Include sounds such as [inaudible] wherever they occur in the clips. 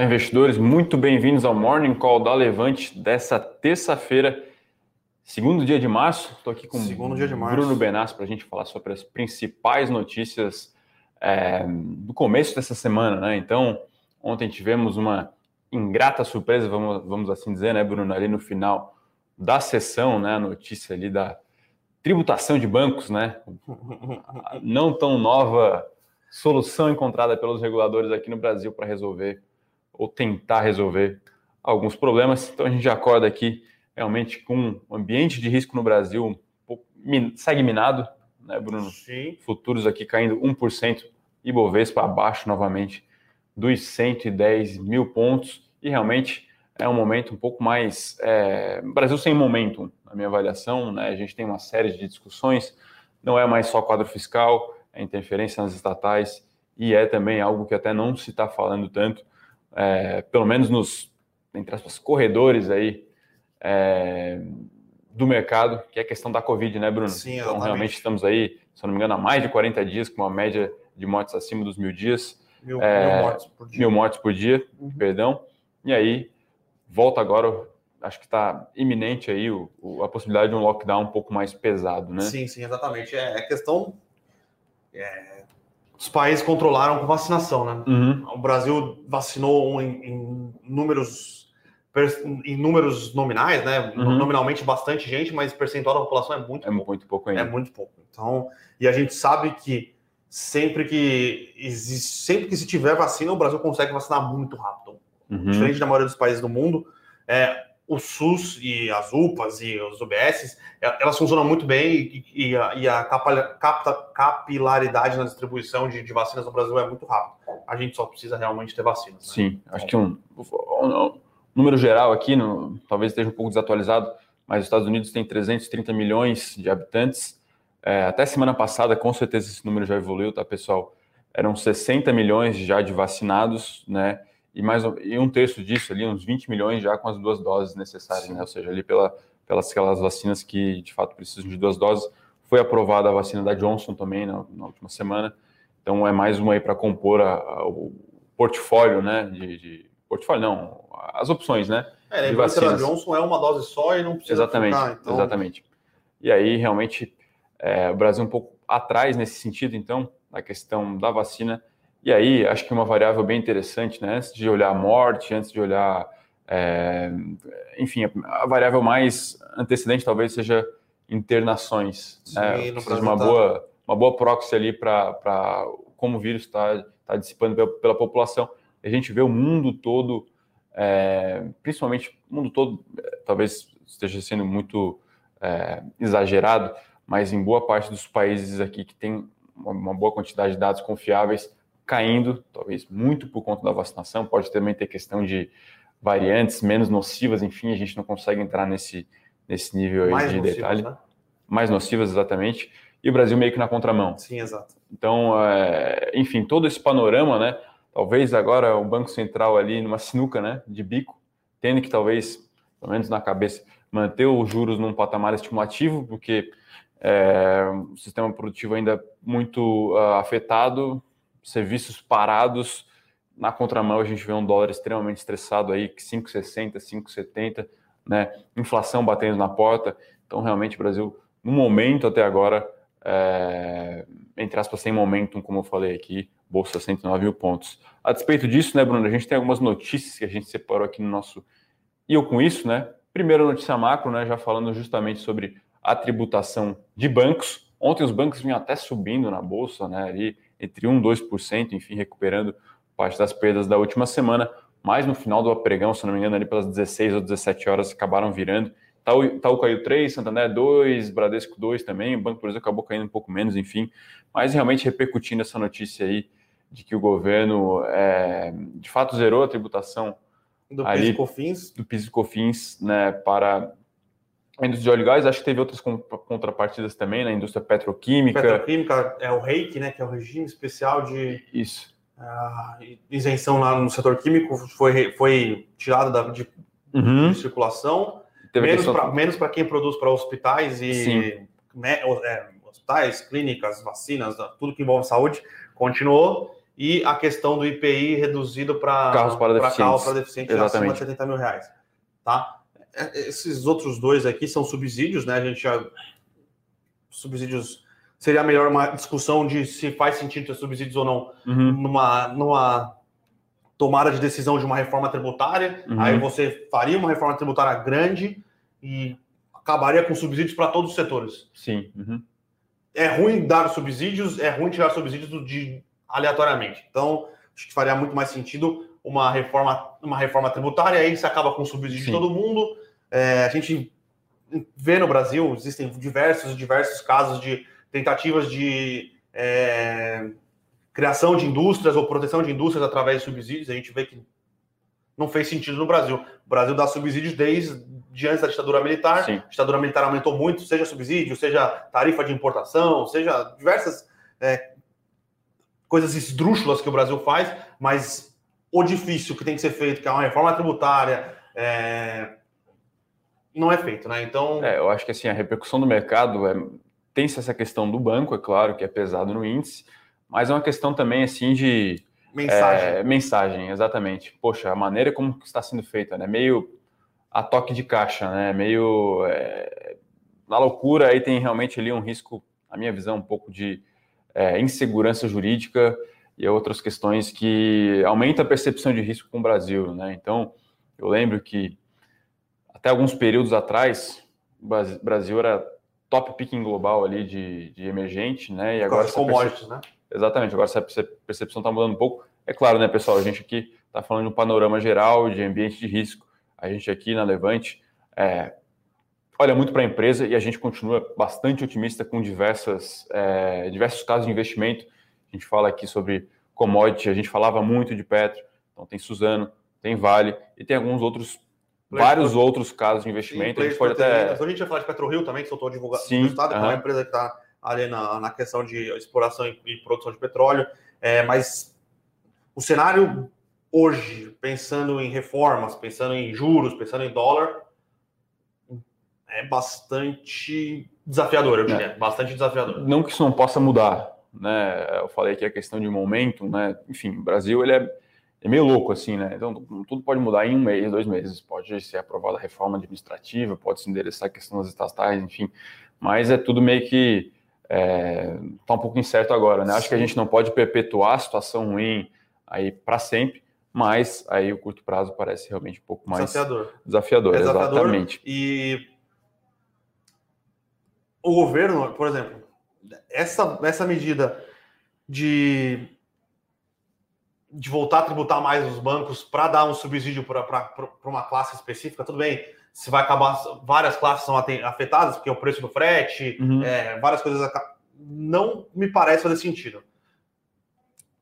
Olá, investidores, muito bem-vindos ao Morning Call da Levante dessa terça-feira, segundo dia de março. Estou aqui com segundo dia de março. Bruno Benassi para a gente falar sobre as principais notícias é, do começo dessa semana, né? Então, ontem tivemos uma ingrata surpresa, vamos, vamos assim dizer, né, Bruno, ali no final da sessão, né, a notícia ali da tributação de bancos, né? [laughs] Não tão nova solução encontrada pelos reguladores aqui no Brasil para resolver ou tentar resolver alguns problemas. Então a gente acorda aqui realmente com um ambiente de risco no Brasil segue minado, né, Bruno? Sim. Futuros aqui caindo 1% e Bovespa abaixo novamente dos 110 mil pontos e realmente é um momento um pouco mais é, Brasil sem momentum, na minha avaliação, né? A gente tem uma série de discussões, não é mais só quadro fiscal, é interferência nas estatais e é também algo que até não se está falando tanto, é, pelo menos nos, entre aspas, corredores aí é, do mercado, que é a questão da Covid, né, Bruno? Sim, então, realmente estamos aí, se eu não me engano, há mais de 40 dias, com uma média de mortes acima dos mil dias. Mil, é, mil mortes por dia. Mil mortes por dia, uhum. perdão. E aí, volta agora, acho que está iminente aí o, o, a possibilidade de um lockdown um pouco mais pesado, né? Sim, sim, exatamente. É, é questão... É os países controlaram com vacinação, né? Uhum. O Brasil vacinou em, em, números em números nominais, né? Uhum. Nominalmente bastante gente, mas o percentual da população é muito é pouco. muito pouco ainda. É muito pouco. Então, e a gente sabe que sempre que existe, sempre que se tiver vacina, o Brasil consegue vacinar muito rápido. Uhum. Diferente da maioria dos países do mundo, é, o SUS e as UPAs e os UBS, é, elas funcionam muito bem e, e a, e a capilaridade na distribuição de, de, vacinas no Brasil é muito rápida. A gente só precisa realmente ter vacinas. Né? Sim, acho que um, um, número geral aqui, no, talvez esteja um pouco desatualizado, mas os Estados Unidos tem 330 milhões de habitantes. É, até semana passada, com certeza esse número já evoluiu, tá, pessoal? Eram 60 milhões já de vacinados, né? E mais e um terço disso ali, uns 20 milhões já com as duas doses necessárias, né? Ou seja, ali pela, pelas aquelas vacinas que de fato precisam de duas doses. Foi aprovada a vacina da Johnson também na, na última semana. Então é mais uma aí para compor a, a, o portfólio, né? De, de, portfólio não, as opções, né? É, de vacinas. da Johnson é uma dose só e não precisa Exatamente, ficar, então... exatamente. E aí realmente é, o Brasil é um pouco atrás nesse sentido, então, na questão da vacina e aí, acho que uma variável bem interessante, né? Antes de olhar a morte, antes de olhar. É, enfim, a variável mais antecedente talvez seja internações. Sim, né? Seja uma boa, uma boa proxy ali para como o vírus está tá dissipando pela, pela, população. A gente vê o mundo todo, é, principalmente o mundo todo, talvez esteja sendo muito é, exagerado, mas em boa parte dos países aqui que tem uma, uma boa quantidade de dados confiáveis, caindo, talvez muito por conta da vacinação, pode também ter questão de variantes menos nocivas, enfim, a gente não consegue entrar nesse, nesse nível Mais de nocivas, detalhe. Né? Mais nocivas, exatamente. E o Brasil meio que na contramão. Sim, exato. Então, é, enfim, todo esse panorama, né? Talvez agora o Banco Central ali numa sinuca, né? De bico, tendo que talvez, pelo menos na cabeça, manter os juros num patamar estimulativo, porque é, o sistema produtivo ainda muito uh, afetado, serviços parados. Na contramão, a gente vê um dólar extremamente estressado aí, 5,60, 5,70, né? Inflação batendo na porta. Então, realmente, o Brasil, no momento até agora, é, entre aspas, sem momentum, como eu falei aqui, bolsa 109 mil pontos. A despeito disso, né, Bruno, a gente tem algumas notícias que a gente separou aqui no nosso. E eu com isso, né? Primeira notícia macro, né? Já falando justamente sobre a tributação de bancos. Ontem os bancos vinham até subindo na bolsa, né? Ali entre 1% e 2%, enfim, recuperando parte das perdas da última semana, mas no final do pregão, se não me engano, ali pelas 16 ou 17 horas, acabaram virando. Itaú, Itaú caiu 3, Santander 2, Bradesco 2 também, o Banco por exemplo acabou caindo um pouco menos, enfim, mas realmente repercutindo essa notícia aí de que o governo, é, de fato, zerou a tributação do ali, PIS e COFINS, do PIS e COFINS né, para a indústria de óleo e gás, acho que teve outras contrapartidas também na indústria petroquímica. Petroquímica é o REIC, né, que é o regime especial de isso. Uh, isenção lá no setor químico foi, foi tirada da, de, uhum. de circulação. menos para quem produz para hospitais e é, hospitais, clínicas, vacinas, tudo que envolve saúde, continuou. e a questão do IPI reduzido para carros para deficientes, carro para deficiente acima de 70 mil reais. Tá? É, esses outros dois aqui são subsídios, né? A gente já. Subsídios. Seria melhor uma discussão de se faz sentido ter subsídios ou não Uhum. numa, numa tomada de decisão de uma reforma tributária. Uhum. Aí você faria uma reforma tributária grande e acabaria com subsídios para todos os setores. Sim. Uhum. É ruim dar subsídios, é ruim tirar subsídios de, aleatoriamente. Então, acho que faria muito mais sentido uma reforma, uma reforma tributária, aí você acaba com subsídio de Sim. todo mundo. É, a gente vê no Brasil, existem diversos, diversos casos de tentativas de é, criação de indústrias ou proteção de indústrias através de subsídios. A gente vê que não fez sentido no Brasil. O Brasil dá subsídios desde de antes da ditadura militar. Sim. A ditadura militar aumentou muito, seja subsídio, seja tarifa de importação, seja diversas é, coisas esdrúxulas que o Brasil faz, mas o difícil que tem que ser feito, que é uma reforma tributária, é, não é feito, né? Então, É, eu acho que assim, a repercussão do mercado é, tem-se essa questão do banco, é claro, que é pesado no índice, mas é uma questão também assim de mensagem. é, mensagem, exatamente. Poxa, a maneira como está sendo feita, né? Meio a toque de caixa, né? Meio é, na loucura, aí tem realmente ali um risco, na minha visão, um pouco de é, insegurança jurídica e outras questões que aumenta a percepção de risco com o Brasil, né? Então, eu lembro que até alguns períodos atrás, o Bras- Brasil era top picking global ali de, de emergente, né? E agora essa perce- commodities, né? Exatamente, agora essa perce- percepção está mudando um pouco. É claro, né, pessoal? A gente aqui está falando de um panorama geral de ambiente de risco. A gente aqui na Levante é, olha muito para a empresa e a gente continua bastante otimista com diversas, é, diversos casos de investimento. A gente fala aqui sobre commodity, a gente falava muito de Petro, então tem Suzano, tem Vale e tem alguns outros, vários pro- outros casos de Sim, investimento. A gente pode até. Hoje a gente vai falar de PetroRio também, que soltou divulgado Sim, resultado, que é uma empresa que está ali na, na questão de exploração e, e produção de petróleo. É, mas o cenário hoje, pensando em reformas, pensando em juros, pensando em dólar, é bastante desafiador, eu diria. Bastante desafiador. não que isso não possa mudar, né? Eu falei que a questão de momento, né? Enfim, o Brasil ele é, é meio louco assim, né? Então tudo pode mudar em um mês, dois meses. Pode ser aprovada a reforma administrativa, pode se endereçar a questão das estatais, enfim. Mas é tudo meio que é, tá um pouco incerto agora, né? Acho que a gente não pode perpetuar a situação ruim aí para sempre, mas aí o curto prazo parece realmente um pouco mais Desafiador. desafiador, É desafiador. exatamente. E o governo, por exemplo, essa, essa medida de, de voltar a tributar mais os bancos para dar um subsídio para uma classe específica, tudo bem. Se vai acabar, várias classes são afetadas, porque é o preço do frete, Uhum. é, várias coisas. Não me parece fazer sentido.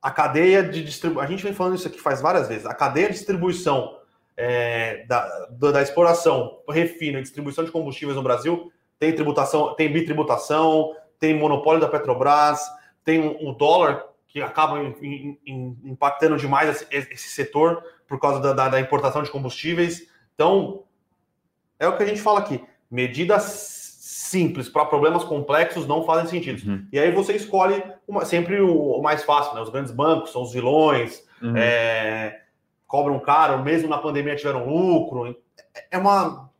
A cadeia de distribuição. A gente vem falando isso aqui faz várias vezes. A cadeia de distribuição é, da, da, exploração, refino e distribuição de combustíveis no Brasil tem tributação, tem bitributação, tem monopólio da Petrobras, tem um, um dólar que acaba em- em- em- impactando demais esse, esse setor por causa da, da- da importação de combustíveis. Então, é o que a gente fala aqui. Medidas simples para problemas complexos não fazem sentido. Uhum. E aí você escolhe uma- sempre o, o mais fácil, né? Os grandes bancos são os vilões, Uhum. é, cobram caro, mesmo na pandemia tiveram lucro. É- É uma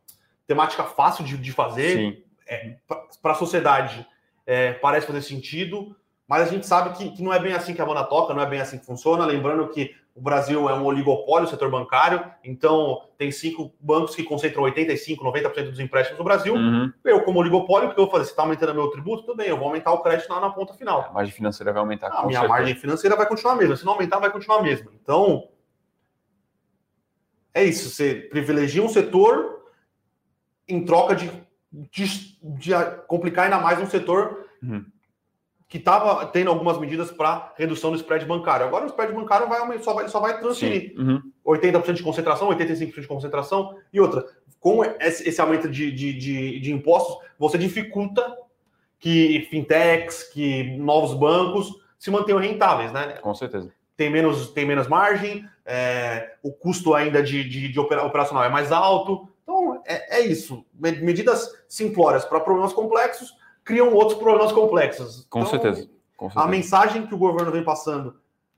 temática fácil de, de fazer Sim. para a sociedade. é, parece fazer sentido, mas a gente sabe que, que não é bem assim que a banda toca, não é bem assim que funciona. Lembrando que o Brasil é um oligopólio, o setor bancário, então tem cinco bancos que concentram 85, 90% dos empréstimos no Brasil. Uhum. Eu, como oligopólio, o que eu vou fazer? Você está aumentando meu tributo? Tudo bem, eu vou aumentar o crédito lá na ponta final. A margem financeira vai aumentar. A com minha certeza. margem financeira vai continuar a mesma. Se não aumentar, vai continuar a mesma. Então, é isso. Você privilegia um setor em troca de, de, de complicar ainda mais um setor Uhum. Que estava tendo algumas medidas para redução do spread bancário. Agora o spread bancário vai, aumentar, só, vai, só vai transferir. Uhum. 80% de concentração, 85% de concentração. E outra, com esse, aumento de, de, de, de impostos, você dificulta que fintechs, que novos bancos se mantenham rentáveis, né? Com certeza. Tem menos, tem menos margem, é, o custo ainda de, de, de opera- operacional é mais alto. Então, é, é isso. Me- Medidas simplórias para problemas complexos criam outros problemas complexos. Com Então, certeza. Com a certeza. mensagem que o governo vem passando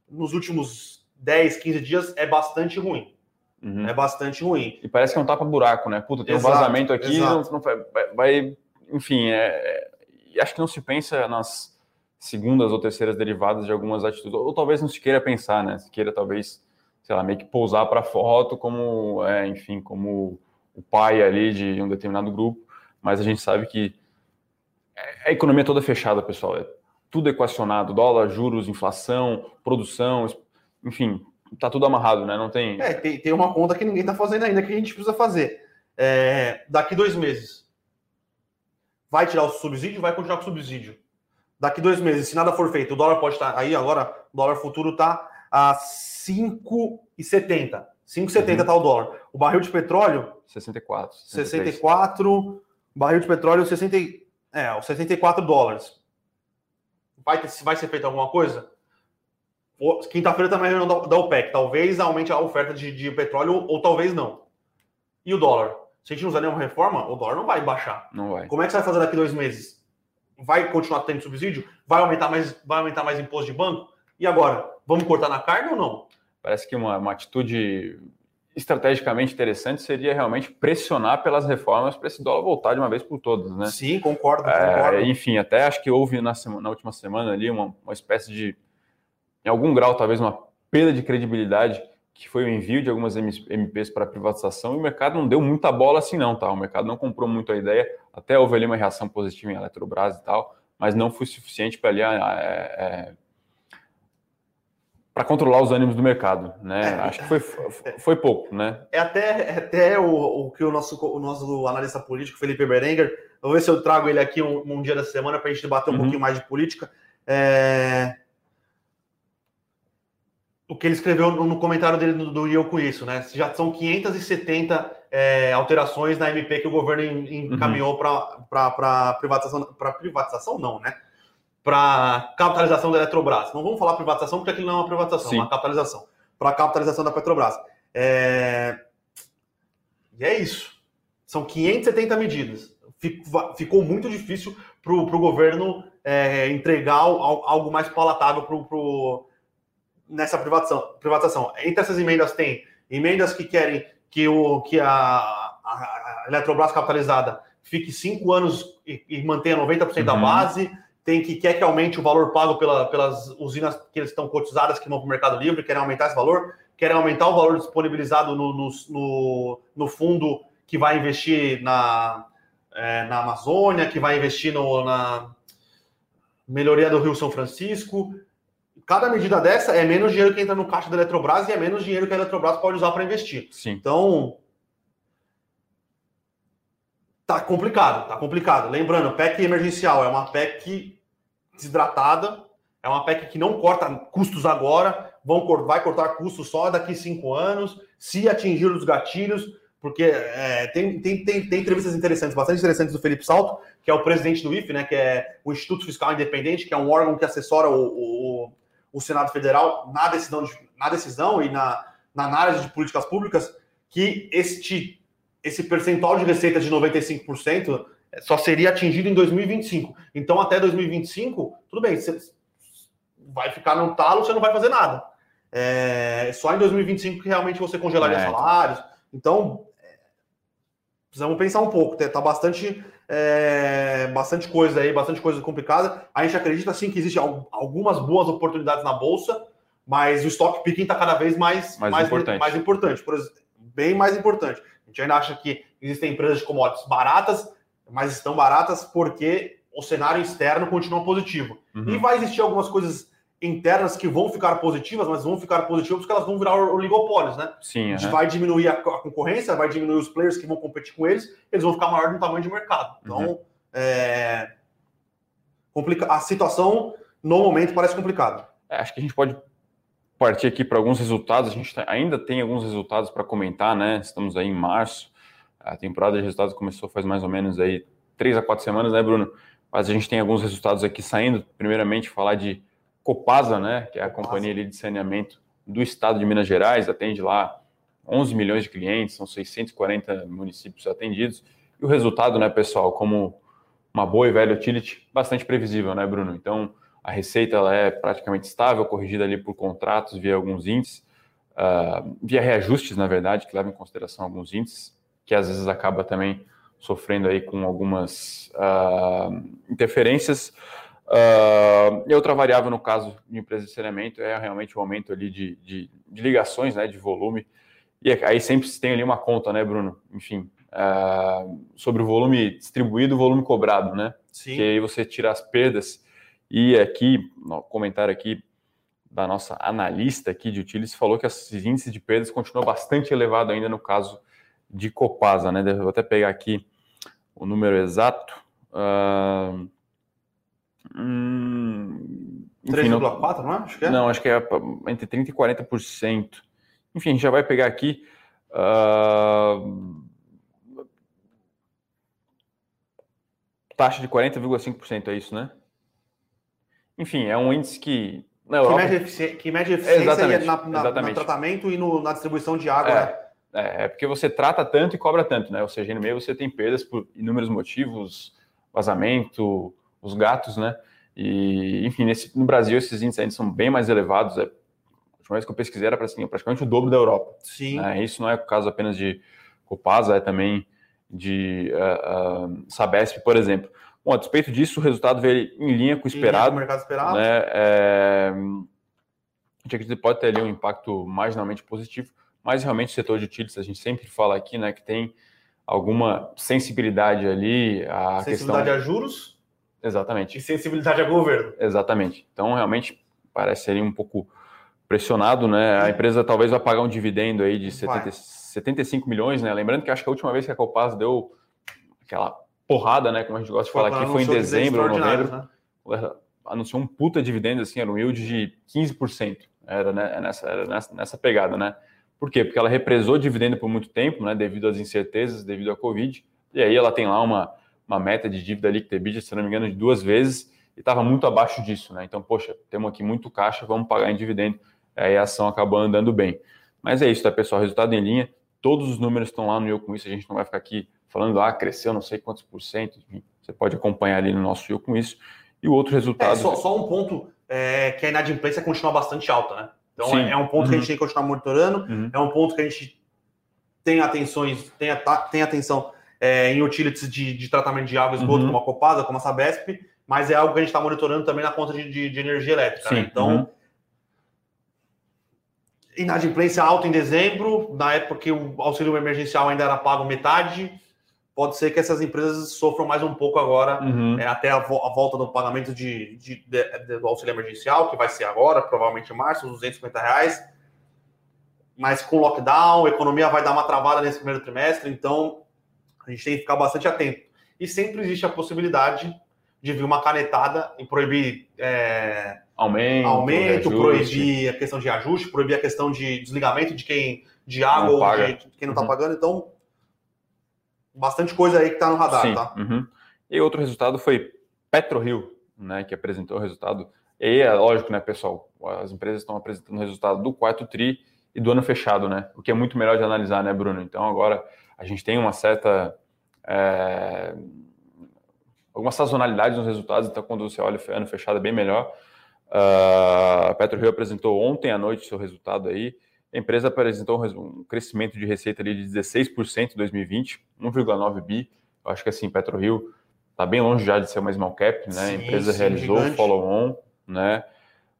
nos últimos 10, 15 dias é bastante ruim. Uhum. É bastante ruim. E parece que é um tapa-buraco, né? Puta, tem exato, um vazamento aqui, não, não vai, vai, Enfim, é, é, acho que não se pensa nas segundas ou terceiras derivadas de algumas atitudes, ou talvez não se queira pensar, né? Se queira talvez, sei lá, meio que pousar para foto como, é, enfim, como o pai ali de um determinado grupo, mas a gente sabe que a economia toda fechada, pessoal. É tudo equacionado, dólar, juros, inflação, produção, enfim, tá tudo amarrado, né? Não tem. É, tem, tem uma conta que ninguém tá fazendo ainda que a gente precisa fazer. É, daqui dois meses, vai tirar o subsídio, vai continuar com o subsídio. Daqui dois meses, se nada for feito, o dólar pode estar aí agora, o dólar futuro tá a 5,70. 5,70 uhum. tá o dólar. O barril de petróleo 64. 64, barril de petróleo 60, é, os 64 dólares. Vai, ter, vai ser feita alguma coisa? Quinta-feira também é reunião da OPEC. Talvez aumente a oferta de, de, petróleo ou talvez não. E o dólar? Se a gente não usar nenhuma reforma, o dólar não vai baixar. Não vai. Como é que você vai fazer daqui dois meses? Vai continuar tendo subsídio? Vai aumentar mais, vai aumentar mais imposto de banco? E agora? Vamos cortar na carne ou não? Parece que uma, uma atitude estrategicamente interessante seria realmente pressionar pelas reformas para esse dólar voltar de uma vez por todas, né? Sim, concordo, concordo. É, enfim, até acho que houve na, semana, na última semana ali uma, uma espécie de, em algum grau, talvez uma perda de credibilidade que foi o envio de algumas MPs para privatização e o mercado não deu muita bola assim não, tá? O mercado não comprou muito a ideia, até houve ali uma reação positiva em Eletrobras e tal, mas não foi suficiente para ali é, é, para controlar os ânimos do mercado, né? É, Acho que foi, foi pouco, né? É até, é até o, o que o nosso, o nosso analista político, Felipe Berenguer, vou ver se eu trago ele aqui um, um dia da semana para a gente debater um uhum. pouquinho mais de política. É... O que ele escreveu no comentário dele do, do Eu Conheço, né? Já são 570 é, alterações na MP que o governo encaminhou uhum. para privatização. Para privatização, não, né? Para capitalização da Eletrobras. Não vamos falar privatização, porque aquilo não é uma privatização, Sim. é uma capitalização. Para a capitalização da Petrobras. É... E é isso. São 570 medidas. Ficou muito difícil para o governo é, entregar algo mais palatável pro, pro, nessa privatização, privatização. Entre essas emendas tem emendas que querem que, o, que a, a Eletrobras capitalizada fique cinco anos e, e mantenha 90% uhum. da base tem que quer que aumente o valor pago pela, pelas usinas que eles estão cotizadas que vão para o Mercado Livre, querem aumentar esse valor, querem aumentar o valor disponibilizado no, no, no, no fundo que vai investir na, é, na Amazônia, que vai investir no, na melhoria do Rio São Francisco. Cada medida dessa é menos dinheiro que entra no caixa da Eletrobras e é menos dinheiro que a Eletrobras pode usar para investir. Sim. Então, Tá complicado, tá complicado. Lembrando, PEC emergencial é uma PEC desidratada, é uma PEC que não corta custos agora, vão, vai cortar custos só daqui cinco anos, se atingir os gatilhos, porque é, tem, tem, tem, tem, entrevistas interessantes, bastante interessantes do Felipe Salto, que é o presidente do IFE, né, que é o Instituto Fiscal Independente, que é um órgão que assessora o, o, o Senado Federal na decisão, de, na decisão e na, na análise de políticas públicas, que este esse percentual de receita de 95% só seria atingido em 2025. Então, até 2025, tudo bem, você vai ficar no talo, você não vai fazer nada. É só em 2025 que realmente você congelaria é. salários. Então, é, precisamos pensar um pouco. Tá bastante, é, bastante coisa aí, bastante coisa complicada. A gente acredita sim que existem algumas boas oportunidades na bolsa, mas o stock picking está cada vez mais, mais, mais importante. Mais importante por exemplo, bem mais importante. A gente ainda acha que existem empresas de commodities baratas, mas estão baratas porque o cenário externo continua positivo. Uhum. E vai existir algumas coisas internas que vão ficar positivas, mas vão ficar positivas porque elas vão virar oligopólios, né? Sim. A gente uhum. vai diminuir a, concorrência, vai diminuir os players que vão competir com eles, eles vão ficar maior no tamanho de mercado. Então, uhum. é... Complica... a situação no momento parece complicada. É, acho que a gente pode partir aqui para alguns resultados. A gente tá, ainda tem alguns resultados para comentar, né? Estamos aí em março. A temporada de resultados começou faz mais ou menos aí três a quatro semanas, né, Bruno? Mas a gente tem alguns resultados aqui saindo. Primeiramente, falar de Copasa, né? Que é a companhia de saneamento do estado de Minas Gerais, atende lá 11 milhões de clientes, são 640 municípios atendidos. E o resultado, né, pessoal, como uma boa e velha utility, bastante previsível, né, Bruno? Então, a receita ela é praticamente estável, corrigida ali por contratos via alguns índices, uh, via reajustes, na verdade, que levam em consideração alguns índices, que às vezes acaba também sofrendo aí com algumas uh, interferências. Uh, e outra variável no caso de empresa de saneamento é realmente o aumento ali de, de, de ligações, né, de volume. E aí sempre se tem ali uma conta, né, Bruno? Enfim, sobre o volume distribuído, o volume cobrado, né? Sim. Que aí você tira as perdas e aqui, no comentário aqui da nossa analista aqui de utilities, falou que esses índices de perdas continuam bastante elevado ainda no caso de Copasa, né? Vou até pegar aqui o número exato. Uh, hum, 3,4, não é? Acho que é? Não, acho que é entre 30% e 40%. Enfim, a gente já vai pegar aqui. Uh, taxa de 40,5%, é isso, né? Enfim, é um índice que. Na Europa... que, mede que mede eficiência exatamente, na, na, exatamente. no tratamento e no, na distribuição de água. É, né? é, é, porque você trata tanto e cobra tanto, né? Ou seja, no meio você tem perdas por inúmeros motivos, vazamento, os gatos, né? E, enfim, nesse, no Brasil esses índices ainda são bem mais elevados. É, a última vez que eu pesquisei era assim, praticamente o dobro da Europa. Sim. Né? Isso não é o caso apenas de Copasa, é também de uh, uh, Sabesp, por exemplo. Bom, a despeito disso, o resultado veio em linha com o esperado. o mercado esperado. Né? É, a gente acredita que pode ter ali um impacto marginalmente positivo, mas realmente o setor de utilities, a gente sempre fala aqui, né, que tem alguma sensibilidade ali. A sensibilidade questão... a juros? Exatamente. E sensibilidade a governo. Exatamente. Então, realmente, parece ali um pouco pressionado, né? A empresa talvez vai pagar um dividendo aí de 70, 75 milhões, né? Lembrando que acho que a última vez que a Copaz deu aquela porrada, né? Como a gente gosta de falar aqui, foi em dezembro ou novembro. Né? Anunciou um puta dividendo, assim, era um yield de 15%. Era, né, nessa, era nessa, nessa pegada, né? Por quê? Porque ela represou dividendo por muito tempo, né? Devido às incertezas, devido à Covid. E aí ela tem lá uma, uma meta de dívida líquida EBITDA, se não me engano, de duas vezes, e estava muito abaixo disso, né? Então, poxa, temos aqui muito caixa, vamos pagar em dividendo. Aí a ação acabou andando bem. Mas é isso, tá, pessoal? Resultado em linha. Todos os números estão lá no Eu Com Isso, a gente não vai ficar aqui falando, ah, cresceu não sei quantos por cento, você pode acompanhar ali no nosso Eu Com Isso. E o outro resultado... É, só, só um ponto, é, que a inadimplência continua bastante alta, né? Então é, é, um ponto uhum. que a gente uhum. tem que continuar monitorando, uhum. é um ponto que a gente tem atenções, tem, tem atenção é, em utilities de, de, tratamento de água e esgoto, uhum. como a Copasa, como a Sabesp, mas é algo que a gente está monitorando também na conta de, de, de energia elétrica. Né? Então, uhum. inadimplência alta em dezembro, na época que o auxílio emergencial ainda era pago metade, pode ser que essas empresas sofram mais um pouco agora, uhum. é, até a, vo a, volta do pagamento de, de, de, do auxílio emergencial, que vai ser agora, provavelmente em março, os 250 reais. Mas com lockdown, a economia vai dar uma travada nesse primeiro trimestre, então a gente tem que ficar bastante atento. E sempre existe a possibilidade de vir uma canetada e proibir é, aumento, aumento proibir a questão de ajuste, proibir a questão de desligamento de quem de água ou de quem não está uhum. pagando. Então, bastante coisa aí que está no radar, Sim. tá? Uhum. E outro resultado foi PetroRio, né, que apresentou o resultado. E é lógico, né, pessoal, as empresas estão apresentando o resultado do quarto tri e do ano fechado, né? O que é muito melhor de analisar, né, Bruno? Então agora a gente tem uma certa é, alguma sazonalidade nos resultados, então quando você olha o ano fechado é bem melhor. Uh, a PetroRio apresentou ontem à noite seu resultado aí. A empresa apresentou um crescimento de receita ali de 16% em 2020, 1,9 bi. Eu acho que assim, PetroRio está bem longe já de ser uma small cap, né? Sim, a empresa sim, realizou o follow-on, né?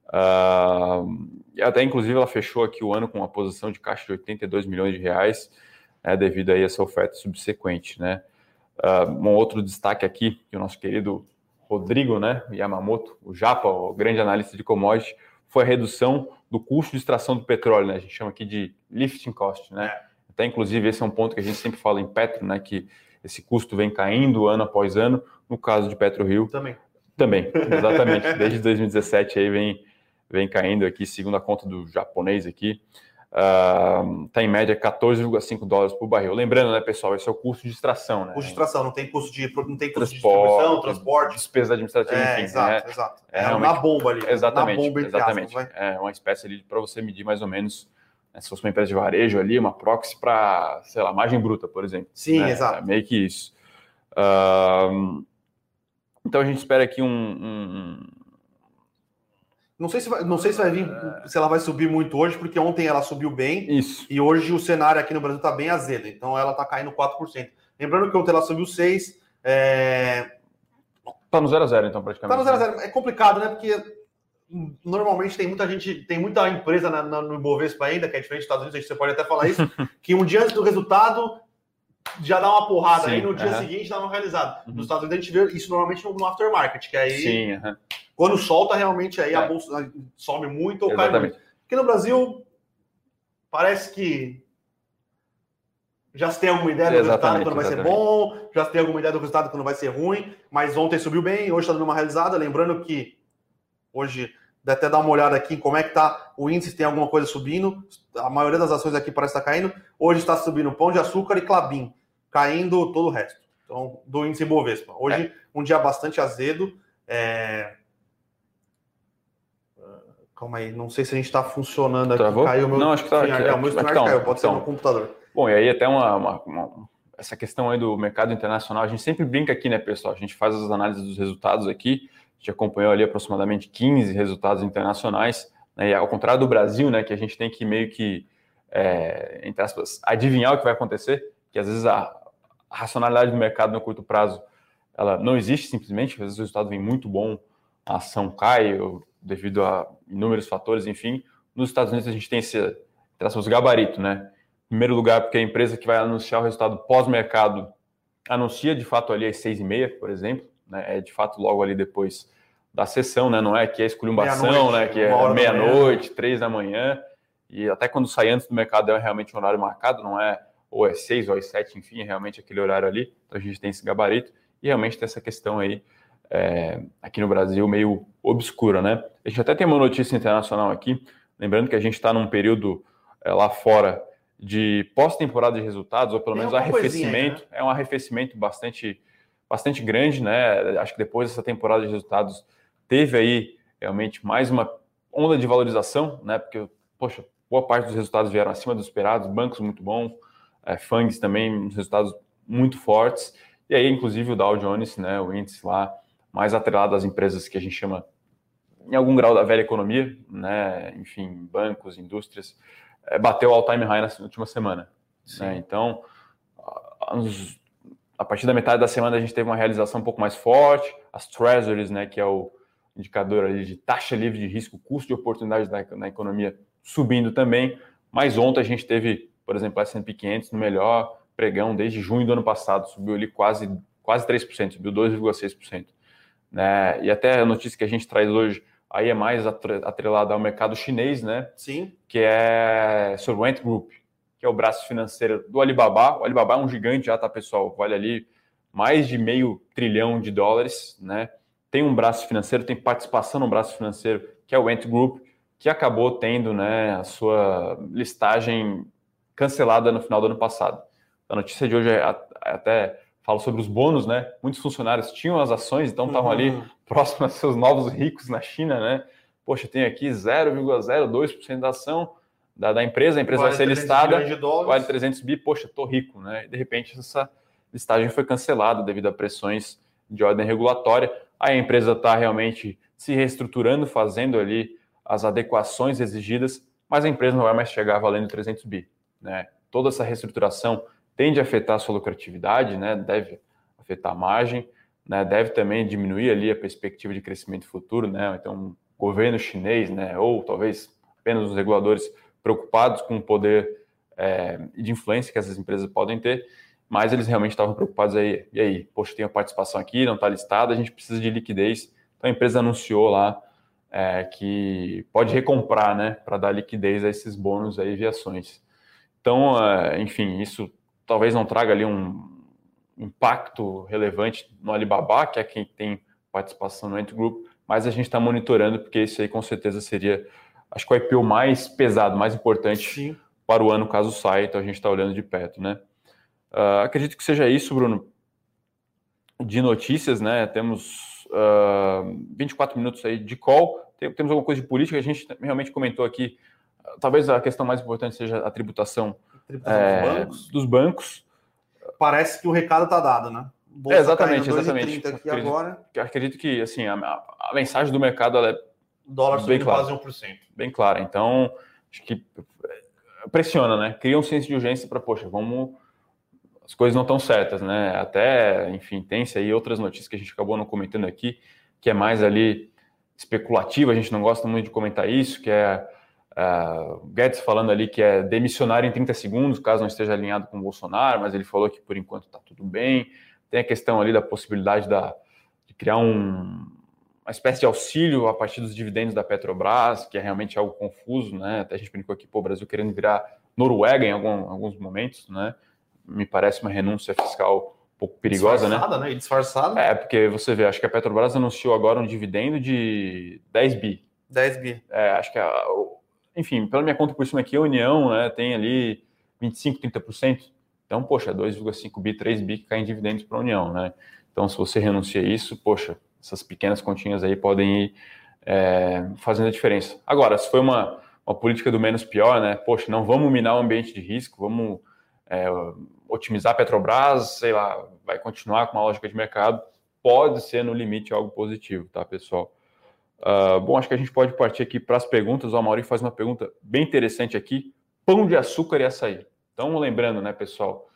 Uh, até inclusive ela fechou aqui o ano com uma posição de caixa de 82 milhões de reais, né, devido a essa oferta subsequente, né? Uh, um outro destaque aqui que o nosso querido Rodrigo, né, Yamamoto, o Japa, o grande analista de commodities, foi a redução do custo de extração do petróleo, né? A gente chama aqui de lifting cost, né? É. Até inclusive esse é um ponto que a gente sempre fala em Petro, né? Que esse custo vem caindo ano após ano. No caso de PetroRio também. Também, exatamente. [laughs] Desde 2017 aí vem vem caindo aqui, segundo a conta do japonês aqui. Está uh, em média 14,5 dólares por barril. Lembrando, né, pessoal, esse é o custo de extração, né? Custo de extração, não tem custo de, não tem custo transporte, de distribuição, transporte. Despesa administrativa, é, enfim. Exato, né? exato. É, é uma bomba ali. Exatamente, bomba, exatamente. Aspas, é uma espécie ali para você medir mais ou menos, né, se fosse uma empresa de varejo ali, uma proxy para, sei lá, margem bruta, por exemplo. Sim, né? exato. É meio que isso. Uh, então a gente espera aqui um, um Não sei se vai, não sei se vai vir, se ela vai subir muito hoje, porque ontem ela subiu bem. Isso. E hoje o cenário aqui no Brasil está bem azedo. Então ela está caindo 4%. Lembrando que ontem ela subiu 6%. É... Tá no 0 a 0 então, praticamente. Tá no 0 a 0 É complicado, né? Porque normalmente tem muita gente, tem muita empresa na, na, no Ibovespa ainda, que é diferente dos Estados Unidos, você pode até falar isso, [laughs] que um dia antes do resultado já dá uma porrada, Sim, aí no dia uh -huh. seguinte dá uma realizada. Uhum. Nos Estados Unidos a gente vê isso normalmente no aftermarket, que aí Sim, uh -huh. Quando solta realmente aí é. a bolsa sobe muito ou Exatamente. cai muito. Aqui no Brasil parece que já se tem alguma ideia do exatamente, resultado quando vai exatamente. ser bom, já se tem alguma ideia do resultado quando vai ser ruim, mas ontem subiu bem, hoje está dando uma realizada, lembrando que hoje Dá até dar uma olhada aqui em como é que tá o índice, tem alguma coisa subindo. A maioria das ações aqui parece estar tá caindo. Hoje está subindo Pão de Açúcar e Clabin, caindo todo o resto. Então, do índice Bovespa. Hoje, é. um dia bastante azedo. É... Calma aí, não sei se a gente está funcionando aqui. Travou? Caiu meu... Não, acho que está. É, o meu streamer então, caiu, pode então. ser no computador. Bom, e aí até uma, uma, uma, essa questão aí do mercado internacional, a gente sempre brinca aqui, né, pessoal? A gente faz as análises dos resultados aqui gente acompanhou ali aproximadamente 15 resultados internacionais, né, e ao contrário do Brasil, né, que a gente tem que meio que, é, entre aspas, adivinhar o que vai acontecer, que às vezes a, a racionalidade do mercado no curto prazo ela não existe simplesmente, às vezes o resultado vem muito bom, a ação cai devido a inúmeros fatores, enfim. Nos Estados Unidos a gente tem esse, aspas, gabarito, né? Em primeiro lugar, porque a empresa que vai anunciar o resultado pós-mercado anuncia de fato ali às seis e meia, por exemplo, né? É de fato logo ali depois da sessão, né? Não é que é esculhambação, né? Que é meia-noite, três da manhã. E até quando sai antes do mercado é realmente um horário marcado, não é ou é seis ou é sete, enfim, é realmente aquele horário ali. Então a gente tem esse gabarito e realmente tem essa questão aí é, aqui no Brasil meio obscura, né? A gente até tem uma notícia internacional aqui, lembrando que a gente está num período é, lá fora de pós-temporada de resultados, ou pelo menos arrefecimento. Né? É um arrefecimento bastante, bastante grande, né? Acho que depois dessa temporada de resultados teve aí realmente mais uma onda de valorização, né? Porque, poxa, boa parte dos resultados vieram acima dos esperados, bancos muito bons, é, FANGs também, resultados muito fortes. E aí, inclusive, o Dow Jones, né, o índice lá mais atrelado às empresas que a gente chama, em algum grau, da velha economia, né, enfim, bancos, indústrias, é, bateu all-time high na última semana. Né? Então, a partir da metade da semana a gente teve uma realização um pouco mais forte, as treasuries, né, que é o indicador ali de taxa livre de risco, custo de oportunidade na, na economia subindo também. Mas ontem a gente teve, por exemplo, a S&P 500 no melhor pregão desde junho do ano passado, subiu ali quase, quase 3%, subiu 2,6%. Né? E até a notícia que a gente traz hoje aí é mais atrelada ao mercado chinês, né? Sim. Que é sobre o Ant Group, que é o braço financeiro do Alibaba. O Alibaba é um gigante já, tá, pessoal? Vale ali mais de meio trilhão de dólares, né? tem um braço financeiro, tem participação no braço financeiro, que é o Ant Group, que acabou tendo né, a sua listagem cancelada no final do ano passado. A notícia de hoje é, até fala sobre os bônus, né? Muitos funcionários tinham as ações, então estavam uhum. ali próximos a seus novos ricos na China, né? Poxa, tem aqui 0,02% da ação da, da, empresa, a empresa vale vai ser listada, vale 300 bi, poxa, tô rico, né? E de repente essa listagem foi cancelada devido a pressões de ordem regulatória a empresa está realmente se reestruturando, fazendo ali as adequações exigidas, mas a empresa não vai mais chegar valendo 300 bi. Né? Toda essa reestruturação tende a afetar a sua lucratividade, né? deve afetar a margem, né? deve também diminuir ali a perspectiva de crescimento futuro, né? então o governo chinês, né? ou talvez apenas os reguladores preocupados com o poder é, de influência que essas empresas podem ter, mas eles realmente estavam preocupados aí, e aí, poxa, tem a participação aqui, não está listada, a gente precisa de liquidez. Então a empresa anunciou lá é, que pode recomprar, né, para dar liquidez a esses bônus aí de ações. Então, é, enfim, isso talvez não traga ali um impacto relevante no Alibaba, que é quem tem participação no Ant Group, mas a gente está monitorando, porque isso aí com certeza seria, acho que o IPO mais pesado, mais importante Sim. para o ano caso saia, então a gente está olhando de perto, né? Uh, acredito que seja isso, Bruno. De notícias, né? Temos uh, ah, 24 minutos aí de call. Tem, temos alguma coisa de política, a gente realmente comentou aqui. Uh, talvez a questão mais importante seja a tributação é, dos, bancos. dos, bancos. Parece que o recado está dado, né? É, exatamente, exatamente. Aqui acredito, agora. acredito que assim, a, a, mensagem do mercado é dólar subindo claro. quase 1%. Bem claro. Então, acho que pressiona, né? Cria um senso de urgência para, poxa, vamos. As coisas não estão certas, né? Até, enfim, tem-se aí outras notícias que a gente acabou não comentando aqui, que é mais ali especulativa, a gente não gosta muito de comentar isso, que é uh, Guedes falando ali que é demissionário em 30 segundos, caso não esteja alinhado com o Bolsonaro, mas ele falou que por enquanto está tudo bem. Tem a questão ali da possibilidade da, de criar um, uma espécie de auxílio a partir dos dividendos da Petrobras, que é realmente algo confuso, né? Até a gente brincou aqui, pô, o Brasil querendo virar Noruega em algum, alguns momentos, né? Me parece uma renúncia fiscal um pouco perigosa, né? Disfarçada, né? E disfarçada. É, porque você vê, acho que a Petrobras anunciou agora um dividendo de 10 bi. 10 bi. É, acho que, a, enfim, pela minha conta por cima aqui, a União né, tem ali 25, 30%. Então, poxa, 2,5 bi, 3 bi que caem em dividendos para a União, né? Então, se você renuncia a isso, poxa, essas pequenas continhas aí podem ir é, fazendo a diferença. Agora, se foi uma, uma política do menos pior, né? Poxa, não vamos minar o ambiente de risco, vamos é, otimizar a Petrobras, sei lá, vai continuar com uma lógica de mercado, pode ser no limite algo positivo, tá, pessoal? Uh, bom, acho que a gente pode partir aqui para as perguntas. O Amaury faz uma pergunta bem interessante aqui: pão de açúcar e açaí. Então, lembrando, né, pessoal,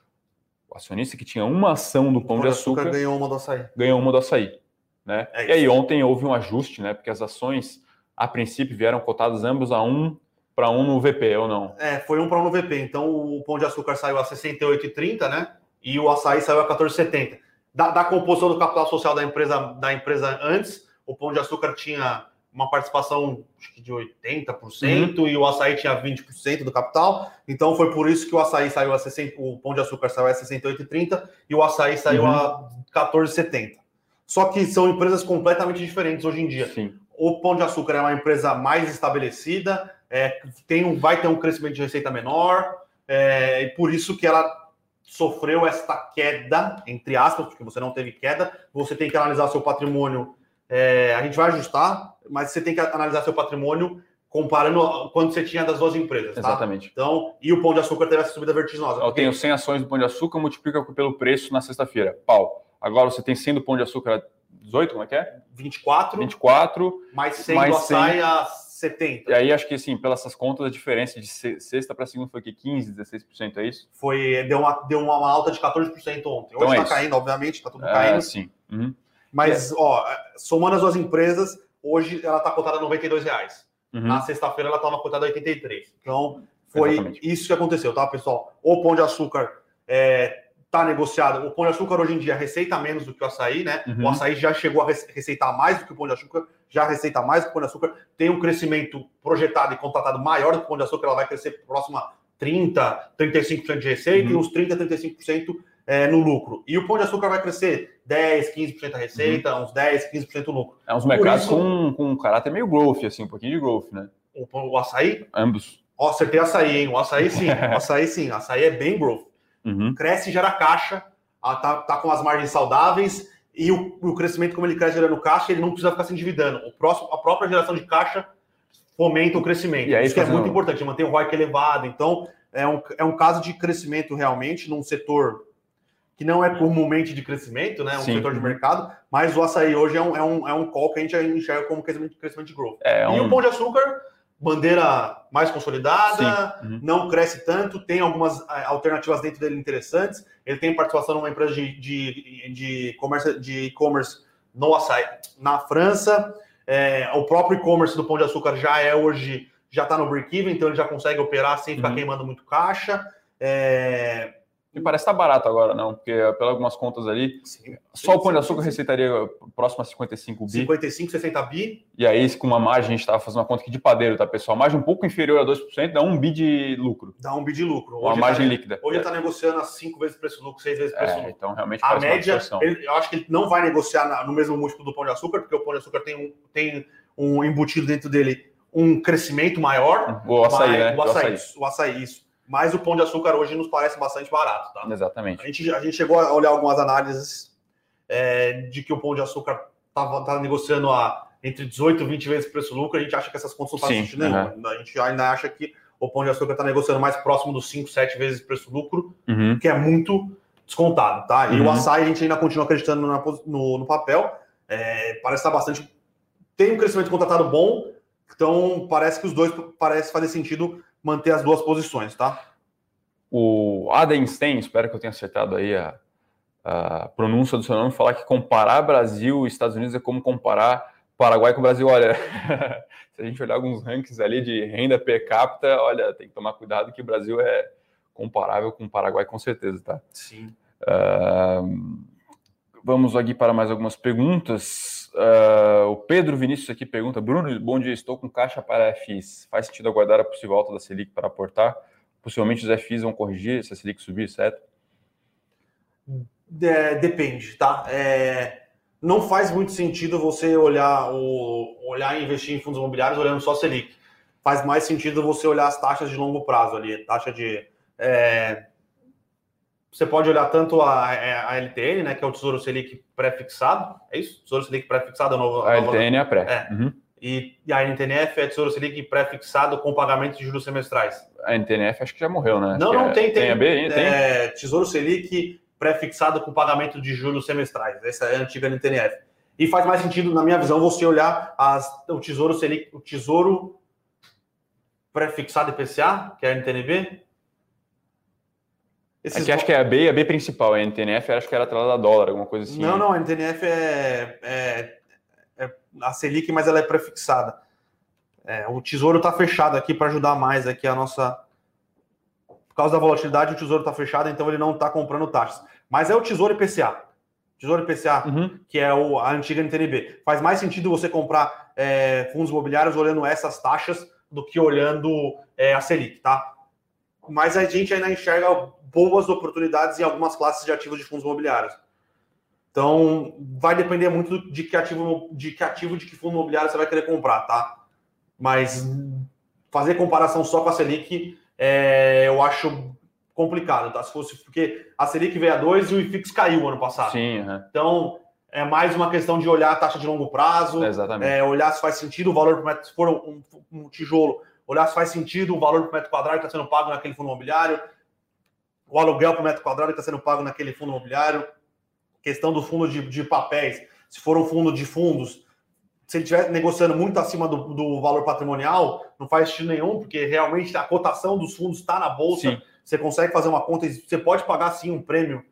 o acionista que tinha uma ação do pão, pão de, açúcar, açúcar ganhou uma do açaí. Ganhou uma do açaí. Né? É e aí ontem houve um ajuste, né? Porque as ações, a princípio, vieram cotadas ambos a um para um no VP, ou não? É, foi um para um no VP. Então o pão de açúcar saiu a 68,30, né? E o açaí saiu a 14,70. Da, da, composição do capital social da empresa, da empresa antes, o pão de açúcar tinha uma participação de 80% uhum. e o açaí tinha 20% do capital. Então foi por isso que o açaí saiu a 60, o pão de açúcar saiu a 68,30 e o açaí saiu uhum. a 14,70. Só que são empresas completamente diferentes hoje em dia. Sim. O Pão de Açúcar é uma empresa mais estabelecida, é, tem um, vai ter um crescimento de receita menor, é, e por isso que ela sofreu esta queda, entre aspas, porque você não teve queda, você tem que analisar seu patrimônio. É, a gente vai ajustar, mas você tem que analisar seu patrimônio comparando quando você tinha das duas empresas. Tá? Exatamente. Então, e o Pão de Açúcar teve essa subida vertiginosa. Eu tenho 100 ações do Pão de Açúcar, multiplica pelo preço na sexta-feira. Pau. Agora você tem 100 do pão de açúcar 18, como é que é? 24. 24. Mais 100 mais do açaí a 70. E aí acho que, assim, pelas essas contas, a diferença de sexta para segunda foi que 15, 16%, é isso? Foi, deu uma, deu uma alta de 14% ontem. Hoje está então é caindo, obviamente, está tudo é, caindo. Sim. Uhum. Mas, é. ó, somando as duas empresas, hoje ela está cotada a 92 reais. Uhum. Na sexta-feira ela estava cotada a 83. Então, foi Exatamente. isso que aconteceu, tá, pessoal? O pão de açúcar é, está negociado. O pão de açúcar hoje em dia receita menos do que o açaí, né? Uhum. O açaí já chegou a receitar mais do que o pão de açúcar, já receita mais do que o pão de açúcar, tem um crescimento projetado e contratado maior do que o pão de açúcar, ela vai crescer próximo a 30, 35% de receita uhum. e uns 30, 35% é, no lucro. E o pão de açúcar vai crescer 10, 15% a receita, uhum. uns 10, 15% no lucro. É uns mercados isso, com, com um caráter meio growth, assim, um pouquinho de growth, né? O, o açaí? Ambos. Ó, acertei açaí, hein? O açaí sim, [laughs] o açaí sim, o açaí é bem growth. Uhum. Cresce e gera caixa, tá, tá com as margens saudáveis e o, o, crescimento, como ele cresce gerando caixa, ele não precisa ficar se endividando. O próximo, a própria geração de caixa fomenta o crescimento. E aí, Isso que é muito importante, manter o ROIC elevado. Então, é um, é um caso de crescimento realmente num setor que não é comumente de crescimento, né? Um Sim. setor de mercado, mas o açaí hoje é um, é um, é um call que a gente enxerga como crescimento, crescimento de growth. É um... E o pão de açúcar bandeira mais consolidada, uhum. não cresce tanto, tem algumas eh, alternativas dentro dele interessantes. Ele tem participação numa empresa de, de, de comércio de e-commerce no açaí, na França. É, o próprio e-commerce do Pão de Açúcar já é hoje, já está no break-even, então ele já consegue operar sem ficar uhum. queimando muito caixa. É, me parece estar tá barato agora, não, porque pelas algumas contas ali, sim, só sim, o Pão de Açúcar sim, receitaria próximo a 55 bi. 55, 60 bi. E aí, com uma margem, a gente estava fazendo uma conta aqui de padeiro, tá, pessoal? Margem um pouco inferior a 2%, dá um bi de lucro. Dá um bi de lucro. Uma hoje margem tá, líquida. Hoje está é. negociando a 5 vezes preço lucro, 6 vezes preço é, lucro. Então, realmente, a média, ele, eu acho que ele não vai negociar na, no mesmo múltiplo do Pão de Açúcar, porque o Pão de Açúcar tem um, tem um embutido dentro dele um crescimento maior. O açaí, né? O açaí, o açaí, o açaí isso mas o pão de açúcar hoje nos parece bastante barato, tá? Exatamente. A gente, a gente chegou a olhar algumas análises é, de que o pão de açúcar estava tá negociando a entre 18 e 20 vezes preço-lucro. A gente acha que essas contas não fazem sentido nenhum. A gente ainda acha que o pão de açúcar está negociando mais próximo dos 5, 7 vezes preço-lucro, uhum. que é muito descontado, tá? E uhum. o açaí a gente ainda continua acreditando na, no, no, papel. É, parece estar bastante. Tem um crescimento contratado bom, Então, parece que os dois parece fazer sentido manter as duas posições, tá? O Adenstein, espero que eu tenha acertado aí a, a pronúncia do seu nome, falar que comparar Brasil e Estados Unidos é como comparar Paraguai com o Brasil. Olha, [laughs] se a gente olhar alguns rankings ali de renda per capita, olha, tem que tomar cuidado que o Brasil é comparável com o Paraguai com certeza, tá? Sim. Uh, vamos aqui para mais algumas perguntas. Uh, o Pedro Vinícius aqui pergunta: Bruno, bom dia, estou com caixa para FIs. Faz sentido aguardar a possível alta da Selic para aportar? Possivelmente os FIs vão corrigir se a Selic subir, certo? Depende, tá? É, não faz muito sentido você olhar o olhar e investir em fundos imobiliários olhando só a Selic. Faz mais sentido você olhar as taxas de longo prazo ali, taxa de é, você pode olhar tanto a, a, LTN, né, que é o Tesouro Selic pré-fixado, é isso? Tesouro Selic pré-fixado é novo. A LTN é a pré. É. Uhum. E, e, a NTNF é Tesouro Selic pré-fixado com pagamento de juros semestrais. A NTNF acho que já morreu, né? Não, não, é, tem, tem. Tem a B? Tem. É, Tesouro Selic pré-fixado com pagamento de juros semestrais. Essa é a antiga NTNF. E faz mais sentido, na minha visão, você olhar as, o Tesouro Selic, o Tesouro pré-fixado IPCA, que é a NTNB. Esses Aqui acho que é a B, a B principal, a NTNF acho que era atrelada a dólar, alguma coisa assim. Não, não, a NTNF é, é, é a Selic, mas ela é prefixada. É, o Tesouro está fechado aqui para ajudar mais aqui a nossa por causa da volatilidade, o tesouro está fechado, então ele não está comprando taxas. Mas é o tesouro IPCA. Tesouro IPCA, uhum. que é o, a antiga NTNB. Faz mais sentido você comprar é, fundos imobiliários olhando essas taxas do que olhando é, a Selic, tá? Mas a gente ainda enxerga boas oportunidades em algumas classes de ativos de fundos imobiliários. Então, vai depender muito de que ativo, de que ativo, de que fundo imobiliário você vai querer comprar, tá? Mas fazer comparação só com a Selic é, eu acho complicado, tá? Se fosse porque a Selic veio a 2 e o IFIX caiu ano passado. Sim, uhum. Então, é mais uma questão de olhar a taxa de longo prazo, é, olhar se faz sentido o valor por metro, se for um, um tijolo, olhar se faz sentido o valor por metro quadrado que está sendo pago naquele fundo imobiliário, o aluguel por metro quadrado que está sendo pago naquele fundo imobiliário, questão do fundo de, de papéis, se for um fundo de fundos, se ele estiver negociando muito acima do, do, valor patrimonial, não faz sentido nenhum, porque realmente a cotação dos fundos está na bolsa. Sim. Você consegue fazer uma conta, você pode pagar sim um prêmio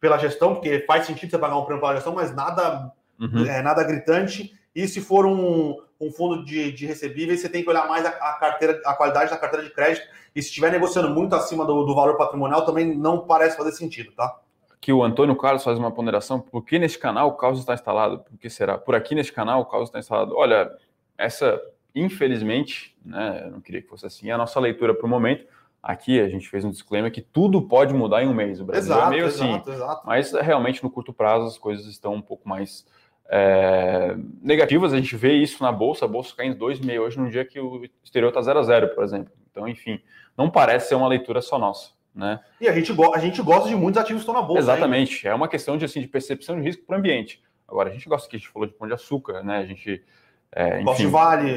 pela gestão, porque faz sentido você pagar um prêmio pela gestão, mas nada, uhum. é, nada gritante. E se for um, um fundo de, de recebíveis, você tem que olhar mais a, a, carteira, a qualidade da carteira de crédito. E se estiver negociando muito acima do, do valor patrimonial, também não parece fazer sentido, tá? que o Antônio Carlos faz uma ponderação, por que neste canal o caos está instalado? Por que será? Por aqui neste canal o caos está instalado. Olha, essa, infelizmente, né, eu não queria que fosse assim, é a nossa leitura para o momento. Aqui a gente fez um disclaimer que tudo pode mudar em um mês. O Brasil exato, é meio assim. Exato, exato. Mas realmente no curto prazo as coisas estão um pouco mais é, negativas. A gente vê isso na Bolsa, a Bolsa caindo 2,5 hoje num dia que o exterior está 0 a 0, por exemplo. Então, enfim, não parece ser uma leitura só nossa. Né? E a gente, a gente gosta de muitos ativos que estão na bolsa. Exatamente. É uma questão de, assim, de percepção de risco para o ambiente. Agora, a gente gosta que a gente falou de pão de açúcar, né? A gente. É, enfim, gosta de vale.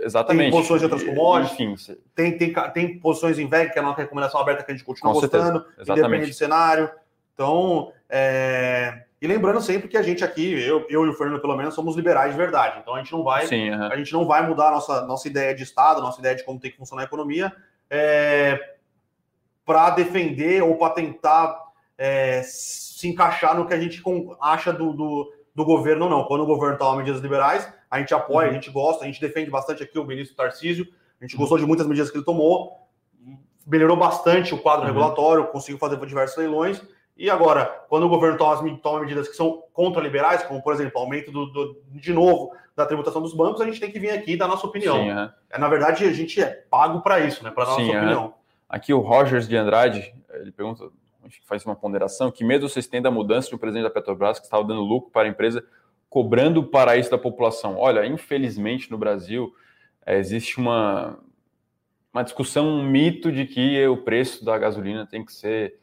Exatamente. Tem posições de outras commodities. Enfim, tem, tem, tem posições em VEG, que é a nossa recomendação aberta que a gente continua gostando, independente do cenário. Então, é... e lembrando sempre que a gente aqui, eu, eu e o Fernando pelo menos, somos liberais de verdade. Então a gente não vai, Sim, uhum. a gente não vai mudar a nossa, nossa ideia de Estado, nossa ideia de como tem que funcionar a economia. É para defender ou para tentar é, se encaixar no que a gente acha do, do, do governo ou não. Quando o governo toma medidas liberais, a gente apoia, uhum. a gente gosta, a gente defende bastante aqui o ministro Tarcísio, a gente gostou de muitas medidas que ele tomou, melhorou bastante o quadro uhum. regulatório, conseguiu fazer diversos leilões. E agora, quando o governo toma, toma medidas que são contra liberais, como por exemplo, aumento do, do, de novo da tributação dos bancos, a gente tem que vir aqui e dar nossa opinião. Sim, uhum. é, na verdade, a gente é pago para isso, né? Para dar nossa opinião. Aqui o Rogers de Andrade, ele pergunta, faz uma ponderação, que medo vocês têm da mudança de um presidente da Petrobras que estava dando lucro para a empresa, cobrando o paraíso da população? Olha, infelizmente no Brasil é, existe uma, uma discussão, um mito de que o preço da gasolina tem que ser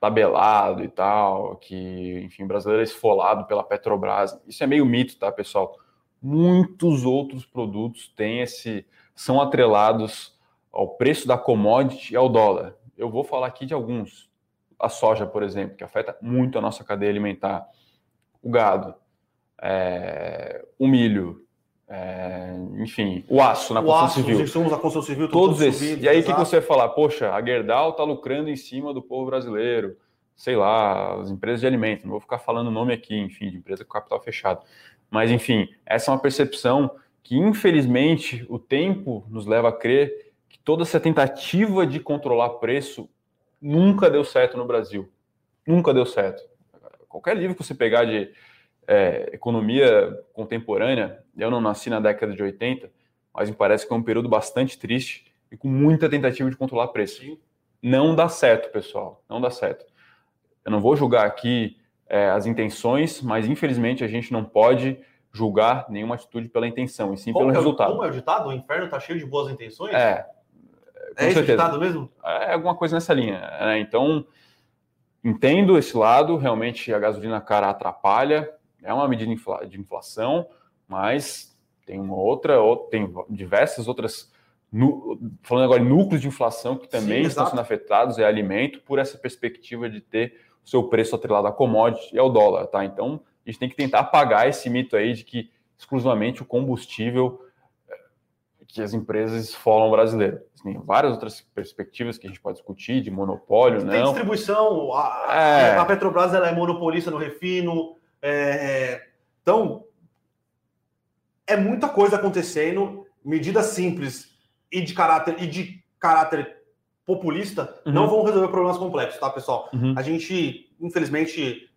tabelado e tal, que, enfim, o brasileiro é esfolado pela Petrobras. Isso é meio mito, tá, pessoal? Muitos outros produtos têm esse, são atrelados ao preço da commodity e ao dólar. Eu vou falar aqui de alguns. A soja, por exemplo, que afeta muito a nossa cadeia alimentar. O gado, é, o milho, é, enfim, o aço na O construção aço, os civil. insumos da construção civil, Todos todos esses. E aí o que, que exato. você vai falar? Poxa, a Gerdau está lucrando em cima do povo brasileiro. Sei lá, as empresas de alimentos. Não vou ficar falando o nome aqui, enfim, de empresa com capital fechado. Mas, enfim, essa é uma percepção que, infelizmente, o tempo nos leva a crer que toda essa tentativa de controlar preço nunca deu certo no Brasil. Nunca deu certo. Qualquer livro que você pegar de é, economia contemporânea, eu não nasci na década de 80, mas me parece que é um período bastante triste e com muita tentativa de controlar preço. Não dá certo, pessoal. Não dá certo. Eu não vou julgar aqui é, as intenções, mas infelizmente a gente não pode julgar nenhuma atitude pela intenção, e sim Como pelo é resultado. Como é o ditado? O inferno tá cheio de boas intenções? É, com é esse certeza. ditado mesmo? é alguma coisa nessa linha. né? Então, entendo esse lado, realmente a gasolina cara atrapalha, é uma medida de inflação, mas tem uma outra, ou- tem diversas outras, falando agora núcleos de inflação que também Sim, estão exato. sendo afetados, é alimento, por essa perspectiva de ter o seu preço atrelado a commodity e ao dólar, tá? Então, a gente tem que tentar apagar esse mito aí de que exclusivamente o combustível eh, que as empresas esfolam o brasileiro. Tem várias outras perspectivas que a gente pode discutir, de monopólio, Tem não. distribuição, a, É. a Petrobras ela é monopolista no refino. É, é, então, é muita coisa acontecendo, medidas simples e de caráter, e de caráter populista Uhum. não vão resolver problemas complexos, tá, pessoal? Uhum. A gente, infelizmente,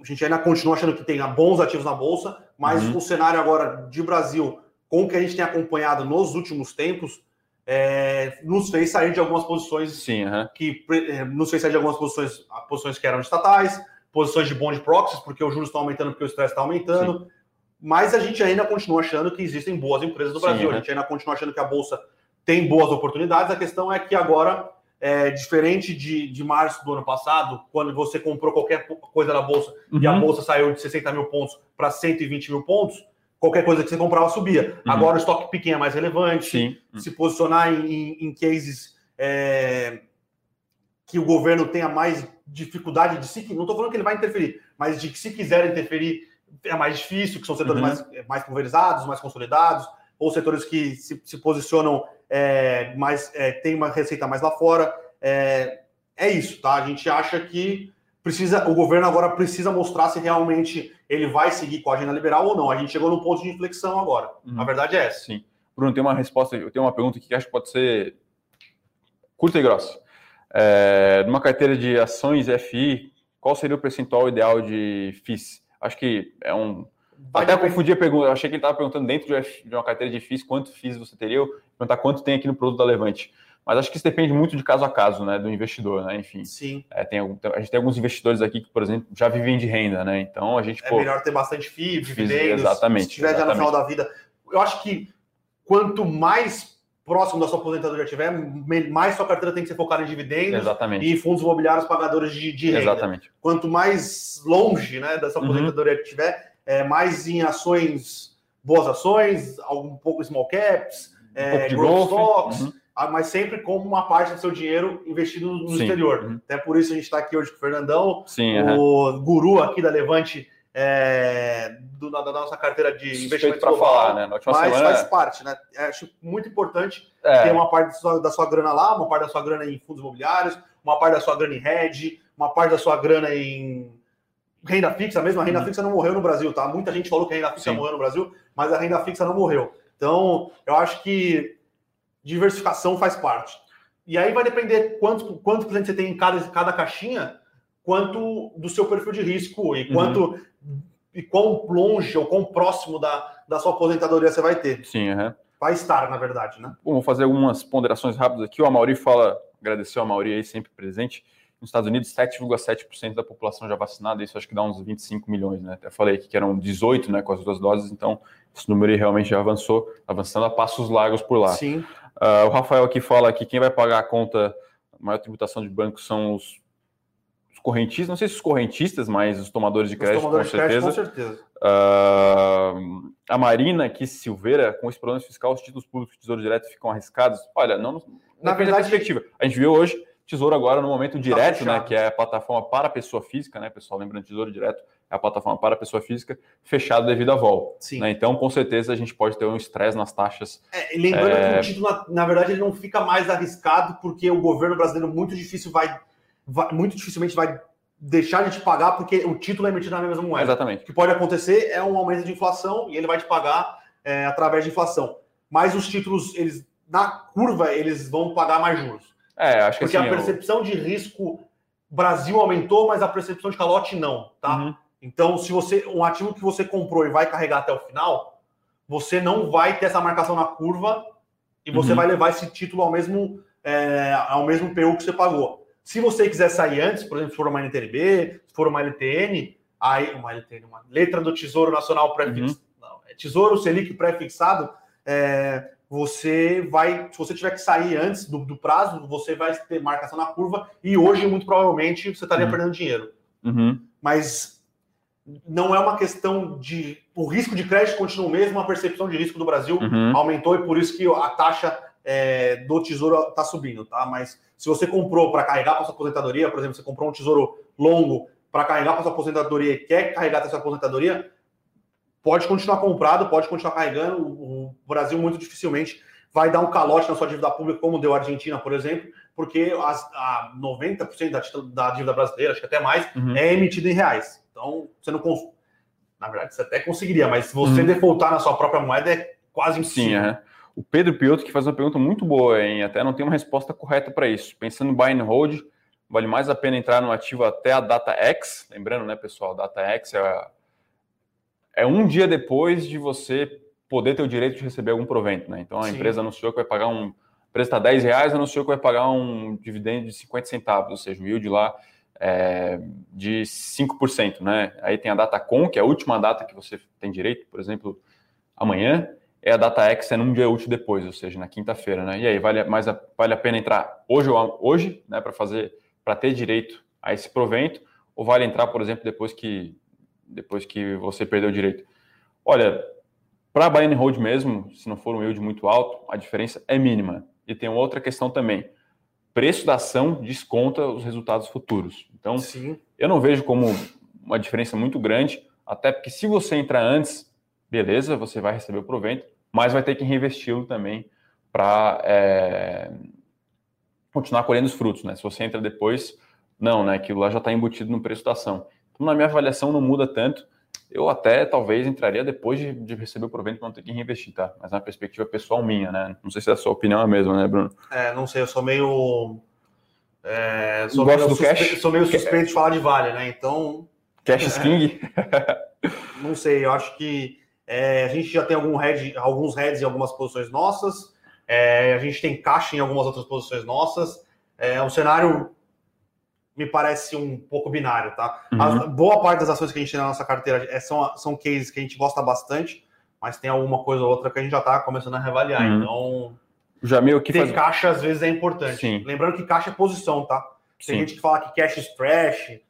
a gente ainda continua achando que tem bons ativos na Bolsa, mas Uhum. o cenário agora de Brasil, com o que a gente tem acompanhado nos últimos tempos, é, nos fez sair de algumas posições Sim, que eh, nos fez sair de algumas posições, posições que eram estatais, posições de bond proxies, porque os juros estão aumentando, porque o estresse está aumentando. Mas a gente ainda continua achando que existem boas empresas no Sim, Brasil. né? A gente ainda continua achando que a Bolsa tem boas oportunidades. A questão é que agora, é, diferente de, de março do ano passado, quando você comprou qualquer coisa na Bolsa e a Uhum. Bolsa saiu de 60 mil pontos para 120 mil pontos, qualquer coisa que você comprava subia. Uhum. Agora o estoque pequeno é mais relevante Sim. se posicionar em, em- em cases é, que o governo tenha mais dificuldade de se. Não estou falando que ele vai interferir, mas de que se quiser interferir é mais difícil, que são setores Uhum. mais, mais pulverizados, mais consolidados, ou setores que se, se posicionam é, mais, é, tem uma receita mais lá fora. É, é isso, tá? A gente acha que precisa, o governo agora precisa mostrar se realmente ele vai seguir com a agenda liberal ou não. A gente chegou num ponto de inflexão agora. Uhum. A verdade é essa. Sim. Bruno, tem uma resposta, eu tenho uma pergunta aqui que acho que pode ser curta e grossa. É, numa carteira de ações FI, qual seria o percentual ideal de FIIs? Acho que é um. Até confundi a pergunta, eu achei que ele estava perguntando dentro de, uma carteira de FIIs quanto FIIs você teria, eu perguntar quanto tem aqui no produto da Levante. Mas acho que isso depende muito de caso a caso, né, do investidor, né, enfim. Sim. É, tem, a gente tem alguns investidores aqui que, por exemplo, já vivem de renda, né, então a gente, É pô, melhor ter bastante FII, FIIs, dividendos. exatamente, Se tiver já no exatamente. final da vida. Eu acho que quanto mais próximo da sua aposentadoria tiver, mais sua carteira tem que ser focada em dividendos exatamente, e fundos imobiliários pagadores de, de renda. exatamente. Quanto mais longe né, dessa Uhum. aposentadoria que tiver, é, mais em ações, boas ações, um pouco small caps, Um é, pouco de growth stocks, uhum. mas sempre com uma parte do seu dinheiro investido no Sim, exterior. uhum. Até por isso a gente está aqui hoje com o Fernandão, Sim, o guru aqui da Levante é, do- da, da nossa carteira de Suspeito investimento para falar, né? Na última mas semana. faz parte, né? Acho muito importante é, ter uma parte da sua, da sua grana lá, uma parte da sua grana em fundos imobiliários, uma parte da sua grana em hedge, uma parte da sua grana em renda fixa mesmo. A renda Uhum. fixa não morreu no Brasil, tá? Muita gente falou que a renda fixa Sim. morreu no Brasil, mas a renda fixa não morreu. Então, eu acho que diversificação faz parte. E aí vai depender quanto, quanto cliente você tem em cada, cada caixinha, quanto do seu perfil de risco e Uhum. E quão longe ou quão próximo da, da sua aposentadoria você vai ter. sim, aham. Vai estar, na verdade, né? Bom, vou fazer algumas ponderações rápidas aqui. O Amauri fala, agradeceu a Amauri aí, sempre presente. Nos Estados Unidos, 7,7% da população já vacinada, isso acho que dá uns 25 milhões, né? Até falei aqui que eram 18, né, com as duas doses, então esse número aí realmente já avançou, avançando a passos largos por lá. Sim. Ah, o Rafael aqui fala que quem vai pagar a conta, a maior tributação de banco são os correntistas, não sei se os correntistas, mas os tomadores de Os crédito, tomadores com de crédito, certeza. com certeza. Ah, a Marina aqui, Silveira, com esse problema fiscal, os títulos públicos de Tesouro Direto ficam arriscados. Olha, não, Na verdade- perspectiva. A gente viu hoje, Tesouro agora no momento tá direto, né, que é a plataforma para a pessoa física, né, pessoal, lembrando, Tesouro Direto é a plataforma para a pessoa física, fechado devido à vol. Né? Então, com certeza, a gente pode ter um estresse nas taxas. É, lembrando é... que o título, na, na, verdade, ele não fica mais arriscado, porque o governo brasileiro muito difícil vai, vai muito dificilmente vai deixar de te pagar, porque o título é emitido na mesma moeda. Exatamente. O que pode acontecer é um aumento de inflação e ele vai te pagar é, através de inflação. Mas os títulos, eles na curva, eles vão pagar mais juros. É, acho que Porque assim, a percepção eu... de risco Brasil aumentou, mas a percepção de calote não, tá? Uhum. Então, se você um ativo que você comprou e vai carregar até o final, você não vai ter essa marcação na curva e você uhum. vai levar esse título ao mesmo é, ao mesmo PU que você pagou. Se você quiser sair antes, por exemplo, se for uma NTNB, se for uma LTN, aí uma LTN, uma letra do Tesouro Nacional pré-fixado, uhum. é Tesouro Selic pré-fixado, é, você vai, se você tiver que sair antes do, do, prazo, você vai ter marcação na curva e hoje, muito provavelmente, você estaria uhum. perdendo dinheiro. Uhum. Mas não é uma questão de. O risco de crédito continua o mesmo, a percepção de risco do Brasil uhum. aumentou e por isso que a taxa é, do tesouro está subindo, tá? Mas se você comprou para carregar para sua aposentadoria, por exemplo, você comprou um tesouro longo para carregar para sua aposentadoria e quer carregar para sua aposentadoria, pode continuar comprado, pode continuar carregando. O Brasil muito dificilmente vai dar um calote na sua dívida pública, como deu a Argentina, por exemplo, porque as, a 90% da, da dívida brasileira, acho que até mais, uhum. é emitida em reais. Então, você não cons... Na verdade, você até conseguiria, mas se você uhum. defaultar na sua própria moeda é quase impossível. Sim, é. O Pedro Piotto que faz uma pergunta muito boa, hein? Até não tem uma resposta correta para isso. Pensando em buy and hold, vale mais a pena entrar no ativo até a data X. Lembrando, né, pessoal, data X é é um dia depois de você poder ter o direito de receber algum provento, né? Então a Sim. empresa anunciou que vai pagar um. A empresa está 10 reais, anunciou que vai pagar um dividendo de 50 centavos, ou seja, o yield lá é de 5%, né? Aí tem a data com, que é a última data que você tem direito, por exemplo, amanhã, é a data X é num dia útil depois, ou seja, na quinta-feira, né? E aí vale mais a, vale a pena entrar hoje hoje, né, para fazer para ter direito a esse provento, ou vale entrar, por exemplo, depois que depois que você perdeu o direito. Olha, para buy and hold mesmo, se não for um yield muito alto, a diferença é mínima. E tem outra questão também. Preço da ação desconta os resultados futuros. Então, Sim. eu não vejo como uma diferença muito grande, até porque se você entrar antes, beleza, você vai receber o provento, mas vai ter que reinvesti-lo também para é, continuar colhendo os frutos, né? Se você entra depois, não, né? Aquilo lá já está embutido no preço da ação. Então, na minha avaliação, não muda tanto. Eu até talvez entraria depois de, de receber o provento para não ter que reinvestir, tá? Mas é uma perspectiva pessoal minha, né? Não sei se a sua opinião é a mesma, né, Bruno? É, não sei, eu sou meio. É, sou, meio suspe... cash? sou meio suspeito de falar de Vale, né? Então. Cash King? [laughs] não sei, eu acho que é, a gente já tem algum head, alguns heads em algumas posições nossas, é, a gente tem caixa em algumas outras posições nossas. É um cenário me parece um pouco binário, tá? Uhum. A, boa parte das ações que a gente tem na nossa carteira é, são, são cases que a gente gosta bastante, mas tem alguma coisa ou outra que a gente já está começando a reavaliar. Uhum. Então, já meio que ter faz... caixa às vezes é importante. Sim. Lembrando que caixa é posição, tá? Tem Sim. gente que fala que cash splash.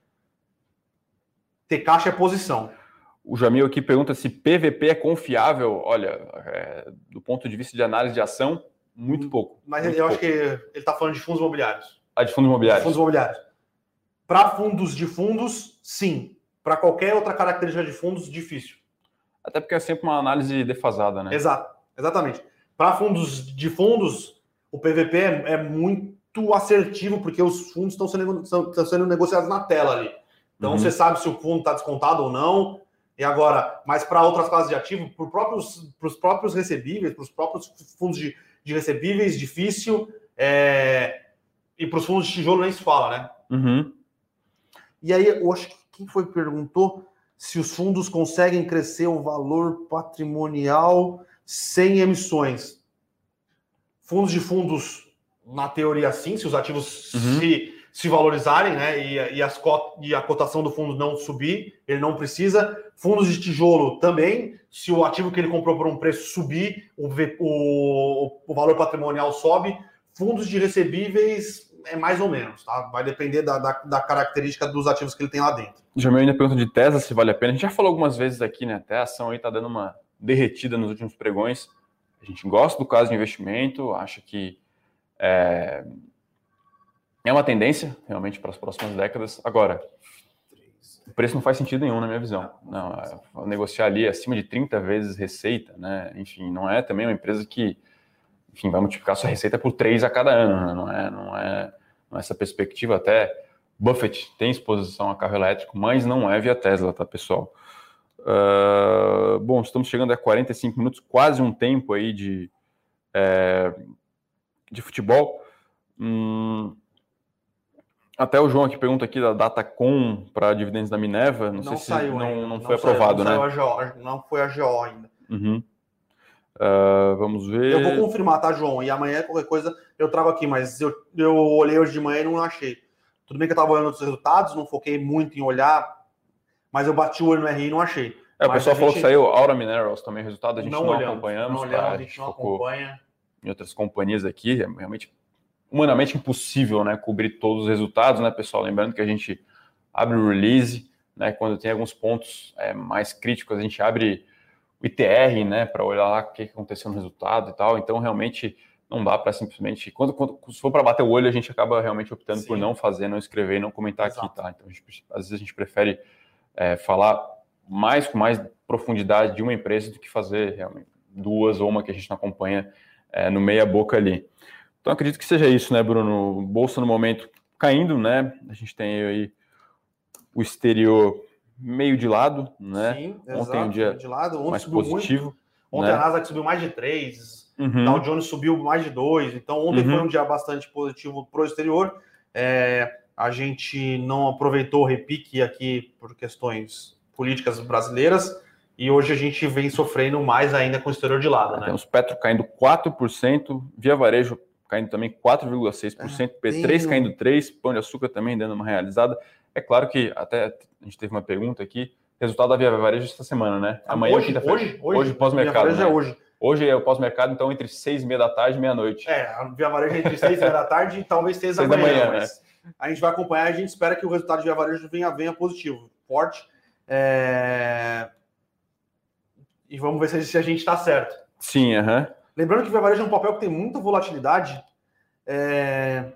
Ter caixa é posição. O Jamil aqui pergunta se PVP é confiável. Olha, é, do ponto de vista de análise de ação, muito pouco. Mas muito eu pouco. acho que ele está falando de fundos imobiliários. Ah, de fundos imobiliários. De fundos imobiliários. Para fundos de fundos, sim. Para qualquer outra característica de fundos, difícil. Até porque é sempre uma análise defasada, né? Exato, exatamente. Para fundos de fundos, o PVP é, é, muito assertivo, porque os fundos estão sendo, estão sendo negociados na tela ali. Então uhum. você sabe se o fundo está descontado ou não. E agora, mas para outras classes de ativo, para próprios, os próprios recebíveis, para os próprios fundos de, de recebíveis, difícil. É... E para os fundos de tijolo nem se fala, né? Uhum. E aí, eu acho que quem foi que perguntou se os fundos conseguem crescer o valor patrimonial sem emissões. Fundos de fundos, na teoria, sim, se os ativos uhum. se, se valorizarem, né? E, e, as e a cotação do fundo não subir, ele não precisa. Fundos de tijolo também, se o ativo que ele comprou por um preço subir, o, o, o valor patrimonial sobe. Fundos de recebíveis, é mais ou menos, tá? Vai depender da, da, da, característica dos ativos que ele tem lá dentro. Jamil ainda pergunta de Tesla se vale a pena. A gente já falou algumas vezes aqui, né? Até a ação aí tá dando uma derretida nos últimos pregões. A gente gosta do caso de investimento, acha que é, É uma tendência, realmente, para as próximas décadas. Agora, o preço não faz sentido nenhum, na minha visão. Não, é, negociar ali acima de 30 vezes receita, né? Enfim, não é também uma empresa que enfim, vai multiplicar sua receita por 3 a cada ano, né? não, é, não, é, não é essa perspectiva. Até Buffett tem exposição a carro elétrico, mas não é via Tesla, tá, pessoal? Uh, bom, estamos chegando a 45 minutos, quase um tempo aí de, é, de futebol. Hum, até o João aqui pergunta aqui da data com para dividendos da Minerva. Não, não sei se não, não, não, foi saiu, aprovado, não né? Saiu não foi a GO ainda. Uhum. Uh, vamos ver. Eu vou confirmar, tá, João? E amanhã, qualquer coisa, eu trago aqui, mas eu, eu olhei hoje de manhã e não achei. Tudo bem que eu estava olhando os resultados, não foquei muito em olhar, mas eu bati o olho no RI e não achei. É, o pessoal falou que saiu Aura Minerals também, resultado a gente não, não olhamos, acompanhamos. Não olhamos, tá? a gente não acompanha. Em outras companhias aqui, é realmente humanamente impossível, né, cobrir todos os resultados, né, pessoal? Lembrando que a gente abre o release, né, quando tem alguns pontos é, mais críticos, a gente abre o ITR, né, para olhar lá o que aconteceu no resultado e tal. Então, realmente, não dá para simplesmente. Quando, quando se for para bater o olho, a gente acaba realmente optando Sim. por não fazer, não escrever e não comentar Exato. aqui, tá? Então, gente, às vezes a gente prefere é, falar mais com mais profundidade de uma empresa do que fazer realmente duas ou uma que a gente não acompanha é, no meia boca ali. Então acredito que seja isso, né, Bruno? Bolsa no momento caindo, né? A gente tem aí o exterior meio de lado, né? Sim, Ontem um dia de lado. Ontem mais positivo. Muito. Ontem né? a Nasdaq subiu mais de 3, uhum. Dow Jones subiu mais de 2. Então ontem uhum. foi um dia bastante positivo para o exterior. É, a gente não aproveitou o repique aqui por questões políticas brasileiras. E hoje a gente vem sofrendo mais ainda com o exterior de lado, né? Temos Petro caindo 4%, Via Varejo caindo também 4,6%, é, P3 caindo 3%, Pão de Açúcar também dando uma realizada. É claro que até a gente teve uma pergunta aqui, resultado da Via Varejo esta semana, né? Amanhã, hoje, hoje, hoje, hoje pós-mercado. Né? é hoje. Hoje é o pós-mercado, então entre 6 e meia da tarde e meia-noite. É, a Via Varejo é entre 6 e meia da tarde e talvez 6 da manhã. manhã né? A gente vai acompanhar, a gente espera que o resultado de Via Varejo venha, venha positivo, forte. É... E vamos ver se a gente está certo. Sim, aham. Uh -huh. Lembrando que Via Varejo é um papel que tem muita volatilidade, é...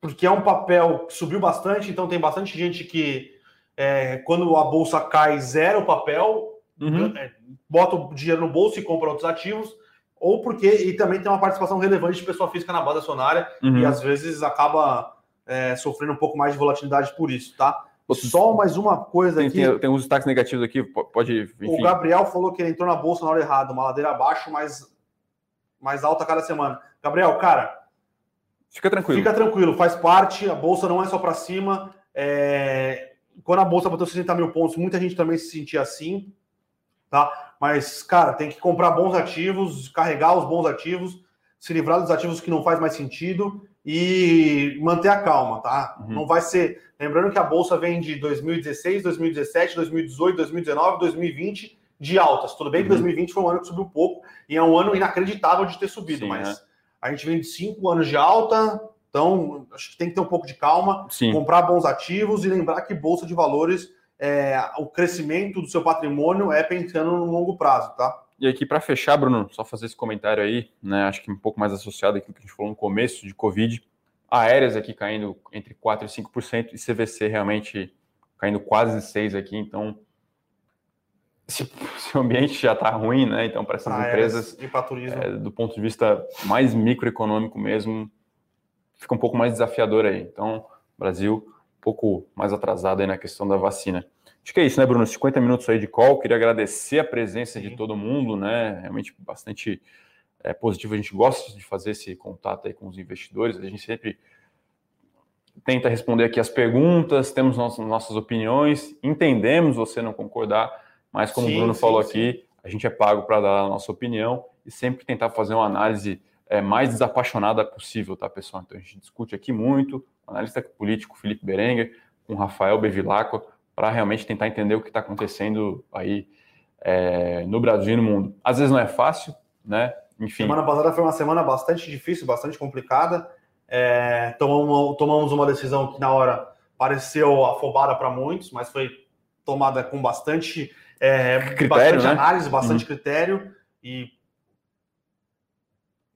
porque é um papel que subiu bastante, então tem bastante gente que, é, quando a bolsa cai, zera o papel, uhum. é, bota o dinheiro no bolso e compra outros ativos, ou porque e também tem uma participação relevante de pessoa física na base acionária uhum. e às vezes acaba é, sofrendo um pouco mais de volatilidade por isso, tá? Só mais uma coisa tem, aqui. Tem, tem uns destaques negativos aqui, pode. Enfim. O Gabriel falou que ele entrou na bolsa na hora errada, uma ladeira abaixo, mas mais alta cada semana. Gabriel, cara. Fica tranquilo. Fica tranquilo, faz parte. A bolsa não é só para cima. É... Quando a bolsa bateu 60 mil pontos, muita gente também se sentia assim, tá? Mas, cara, tem que comprar bons ativos, carregar os bons ativos, se livrar dos ativos que não faz mais sentido e manter a calma, tá? Uhum. Não vai ser. Lembrando que a bolsa vem de 2016, 2017, 2018, 2019, 2020 de altas. Tudo bem que 2020 uhum. foi um ano que subiu pouco e é um ano inacreditável de ter subido, Sim, mas é. a gente vem de cinco anos de alta, então acho que tem que ter um pouco de calma, Sim. comprar bons ativos e lembrar que bolsa de valores, é, o crescimento do seu patrimônio é pensando no longo prazo, tá? E aqui, para fechar, Bruno, só fazer esse comentário aí, né? Acho que um pouco mais associado àquilo que a gente falou no começo de Covid. Aéreas aqui caindo entre 4% e 5%, e CVC realmente caindo quase 6% aqui. Então, se, se o ambiente já está ruim, né? Então, para essas empresas, é, do ponto de vista mais microeconômico mesmo, fica um pouco mais desafiador aí. Então, Brasil um pouco mais atrasado aí na questão da vacina. Acho que é isso, né, Bruno? 50 minutos aí de call. Queria agradecer a presença Sim. de todo mundo, né? Realmente bastante é, positivo. A gente gosta de fazer esse contato aí com os investidores. A gente sempre tenta responder aqui as perguntas, temos nossas, nossas opiniões, entendemos você não concordar, mas como sim, o Bruno sim, falou sim. aqui, a gente é pago para dar a nossa opinião e sempre tentar fazer uma análise é, mais desapaixonada possível, tá, pessoal? Então a gente discute aqui muito, analista político Felipe Berenguer, com Rafael Bevilacqua, para realmente tentar entender o que está acontecendo aí é, no Brasil e no mundo. Às vezes não é fácil, né? Enfim. Semana passada foi uma semana bastante difícil, bastante complicada. É, tomamos, tomamos uma decisão que na hora pareceu afobada para muitos, mas foi tomada com bastante, é, critério, bastante né? análise, bastante uhum. critério e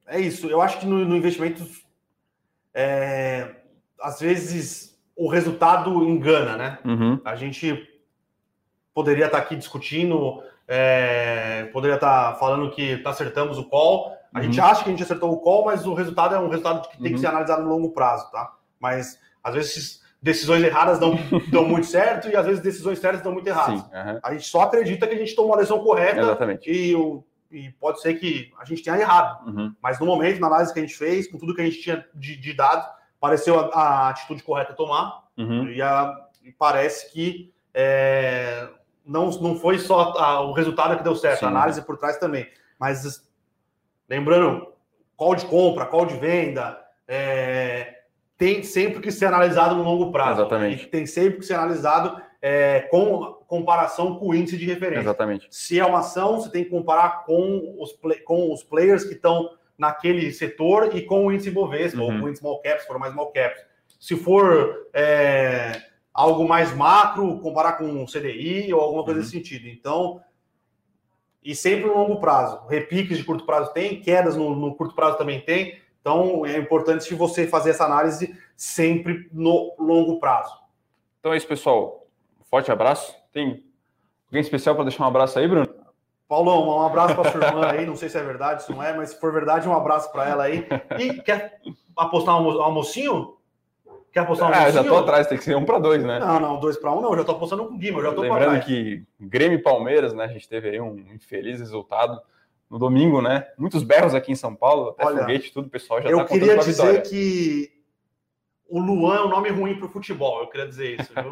é isso. Eu acho que no, no investimento é, às vezes o resultado engana, né? Uhum. A gente poderia estar aqui discutindo, é, poderia estar falando que tá acertamos o call. A Uhum. gente acha que a gente acertou o call, mas o resultado é um resultado que tem que Uhum. ser analisado no longo prazo, tá? Mas às vezes decisões erradas dão, [laughs] dão muito certo e às vezes decisões certas dão muito erradas. Sim, aham. A gente só acredita que a gente tomou a decisão correta exatamente. e, o- e pode ser que a gente tenha errado. Uhum. Mas no momento, na análise que a gente fez, com tudo que a gente tinha de, de dados, pareceu a, a atitude correta tomar. Uhum. E, a- e parece que é, não, não foi só a- o resultado que deu certo, Sim. a análise por trás também. Mas lembrando, call de compra, call de venda, é, tem sempre que ser analisado no longo prazo. Exatamente. E tem sempre que ser analisado é, com comparação com o índice de referência. Exatamente. Se é uma ação, você tem que comparar com os, com os players que estão naquele setor e com o índice Bovespa, Uhum. ou com o índice small caps, se for mais small caps. Se for é, algo mais macro, comparar com o CDI ou alguma coisa Uhum. nesse sentido. Então, e sempre no longo prazo. Repiques de curto prazo tem, quedas no, no curto prazo também tem. Então, é importante você fazer essa análise sempre no longo prazo. Então é isso, pessoal. Forte abraço. Tem alguém especial para deixar um abraço aí, Bruno? Paulão, um abraço para sua irmã aí. Não sei se é verdade, se não é, mas se for verdade, um abraço para ela aí. E quer apostar um almo- almocinho? Quer apostar um Ah, almocinho? já tô atrás, tem que ser um para dois, né? Não, não, dois para um, não. Eu já tô apostando com o Guima, eu já tô Lembrando que Grêmio e Palmeiras, né? A gente teve aí um infeliz resultado no domingo, né? Muitos berros aqui em São Paulo, até Olha, foguete, tudo, o pessoal já eu tá contando queria dizer que o Luan é um nome ruim para o futebol. Eu queria dizer isso. Viu?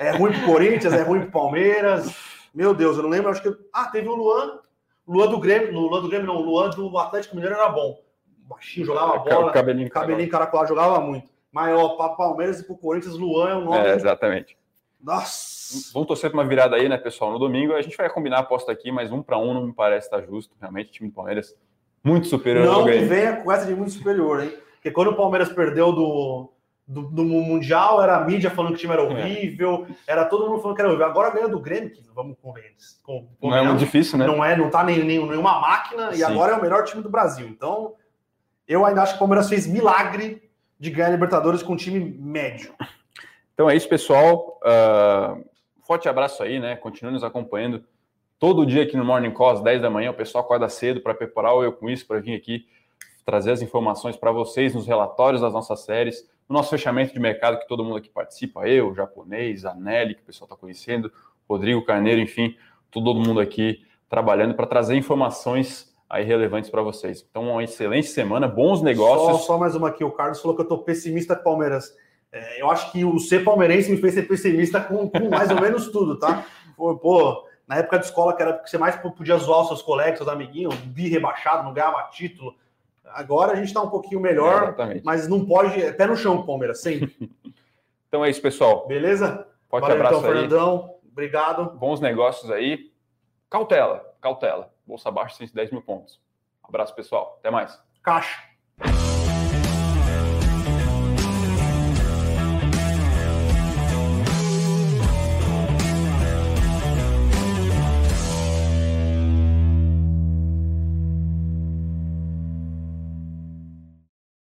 é ruim para Corinthians, é ruim para Palmeiras. Meu Deus, eu não lembro. Acho que ah, teve o Luan, Luan do Grêmio, no Luan do Grêmio não, o Luan do Atlético Mineiro era bom. Baixinho, jogava bola, cabelinho, cabelinho caracolado, jogava muito. Mas ó, para Palmeiras e para Corinthians, Luan é um nome. É, exatamente. Nossa. Vamos torcer para uma virada aí, né, pessoal? No domingo a gente vai combinar a aposta aqui, mas um para um não me parece estar justo. Realmente, o time do Palmeiras muito superior Não venha com essa de muito superior, hein? Porque quando o Palmeiras perdeu do, do, do Mundial, era a mídia falando que o time É. era horrível, era todo mundo falando que era horrível. Agora ganha do Grêmio, que vamos convencer. Com, Não é muito difícil, né? Não é, não tá nem, nem, nenhuma máquina, e Sim. agora é o melhor time do Brasil. Então, eu ainda acho que o Palmeiras fez milagre de ganhar a Libertadores com um time médio. Então é isso, pessoal. Ah, forte abraço aí, né? Continue nos acompanhando todo dia aqui no Morning Call, às 10 da manhã. O pessoal acorda cedo para preparar o Eu Com Isso, para vir aqui trazer as informações para vocês nos relatórios das nossas séries, no nosso fechamento de mercado, que todo mundo aqui participa, eu, o japonês, a Nelly, que o pessoal está conhecendo, Rodrigo Carneiro, enfim, todo mundo aqui trabalhando para trazer informações aí relevantes para vocês. Então, uma excelente semana, bons Só, negócios. só mais uma aqui. O Carlos falou que eu tô pessimista com Palmeiras. É, eu acho que o ser palmeirense me fez ser pessimista com, com mais ou menos tudo, tá? [laughs] Pô, pô, na época de escola, que era porque você mais podia zoar os seus colegas, seus amiguinhos, bi rebaixado, não ganhava título. Agora a gente tá um pouquinho melhor, Exatamente. mas não pode. É pé no chão, Palmeiras, sempre. [laughs] Então é isso, pessoal. Beleza? Forte Valeu, abraço então, aí. Fernandão. Obrigado. bons negócios aí. Cautela, cautela. Bolsa abaixo, 110 mil pontos. Abraço, pessoal. Até mais. Caixa.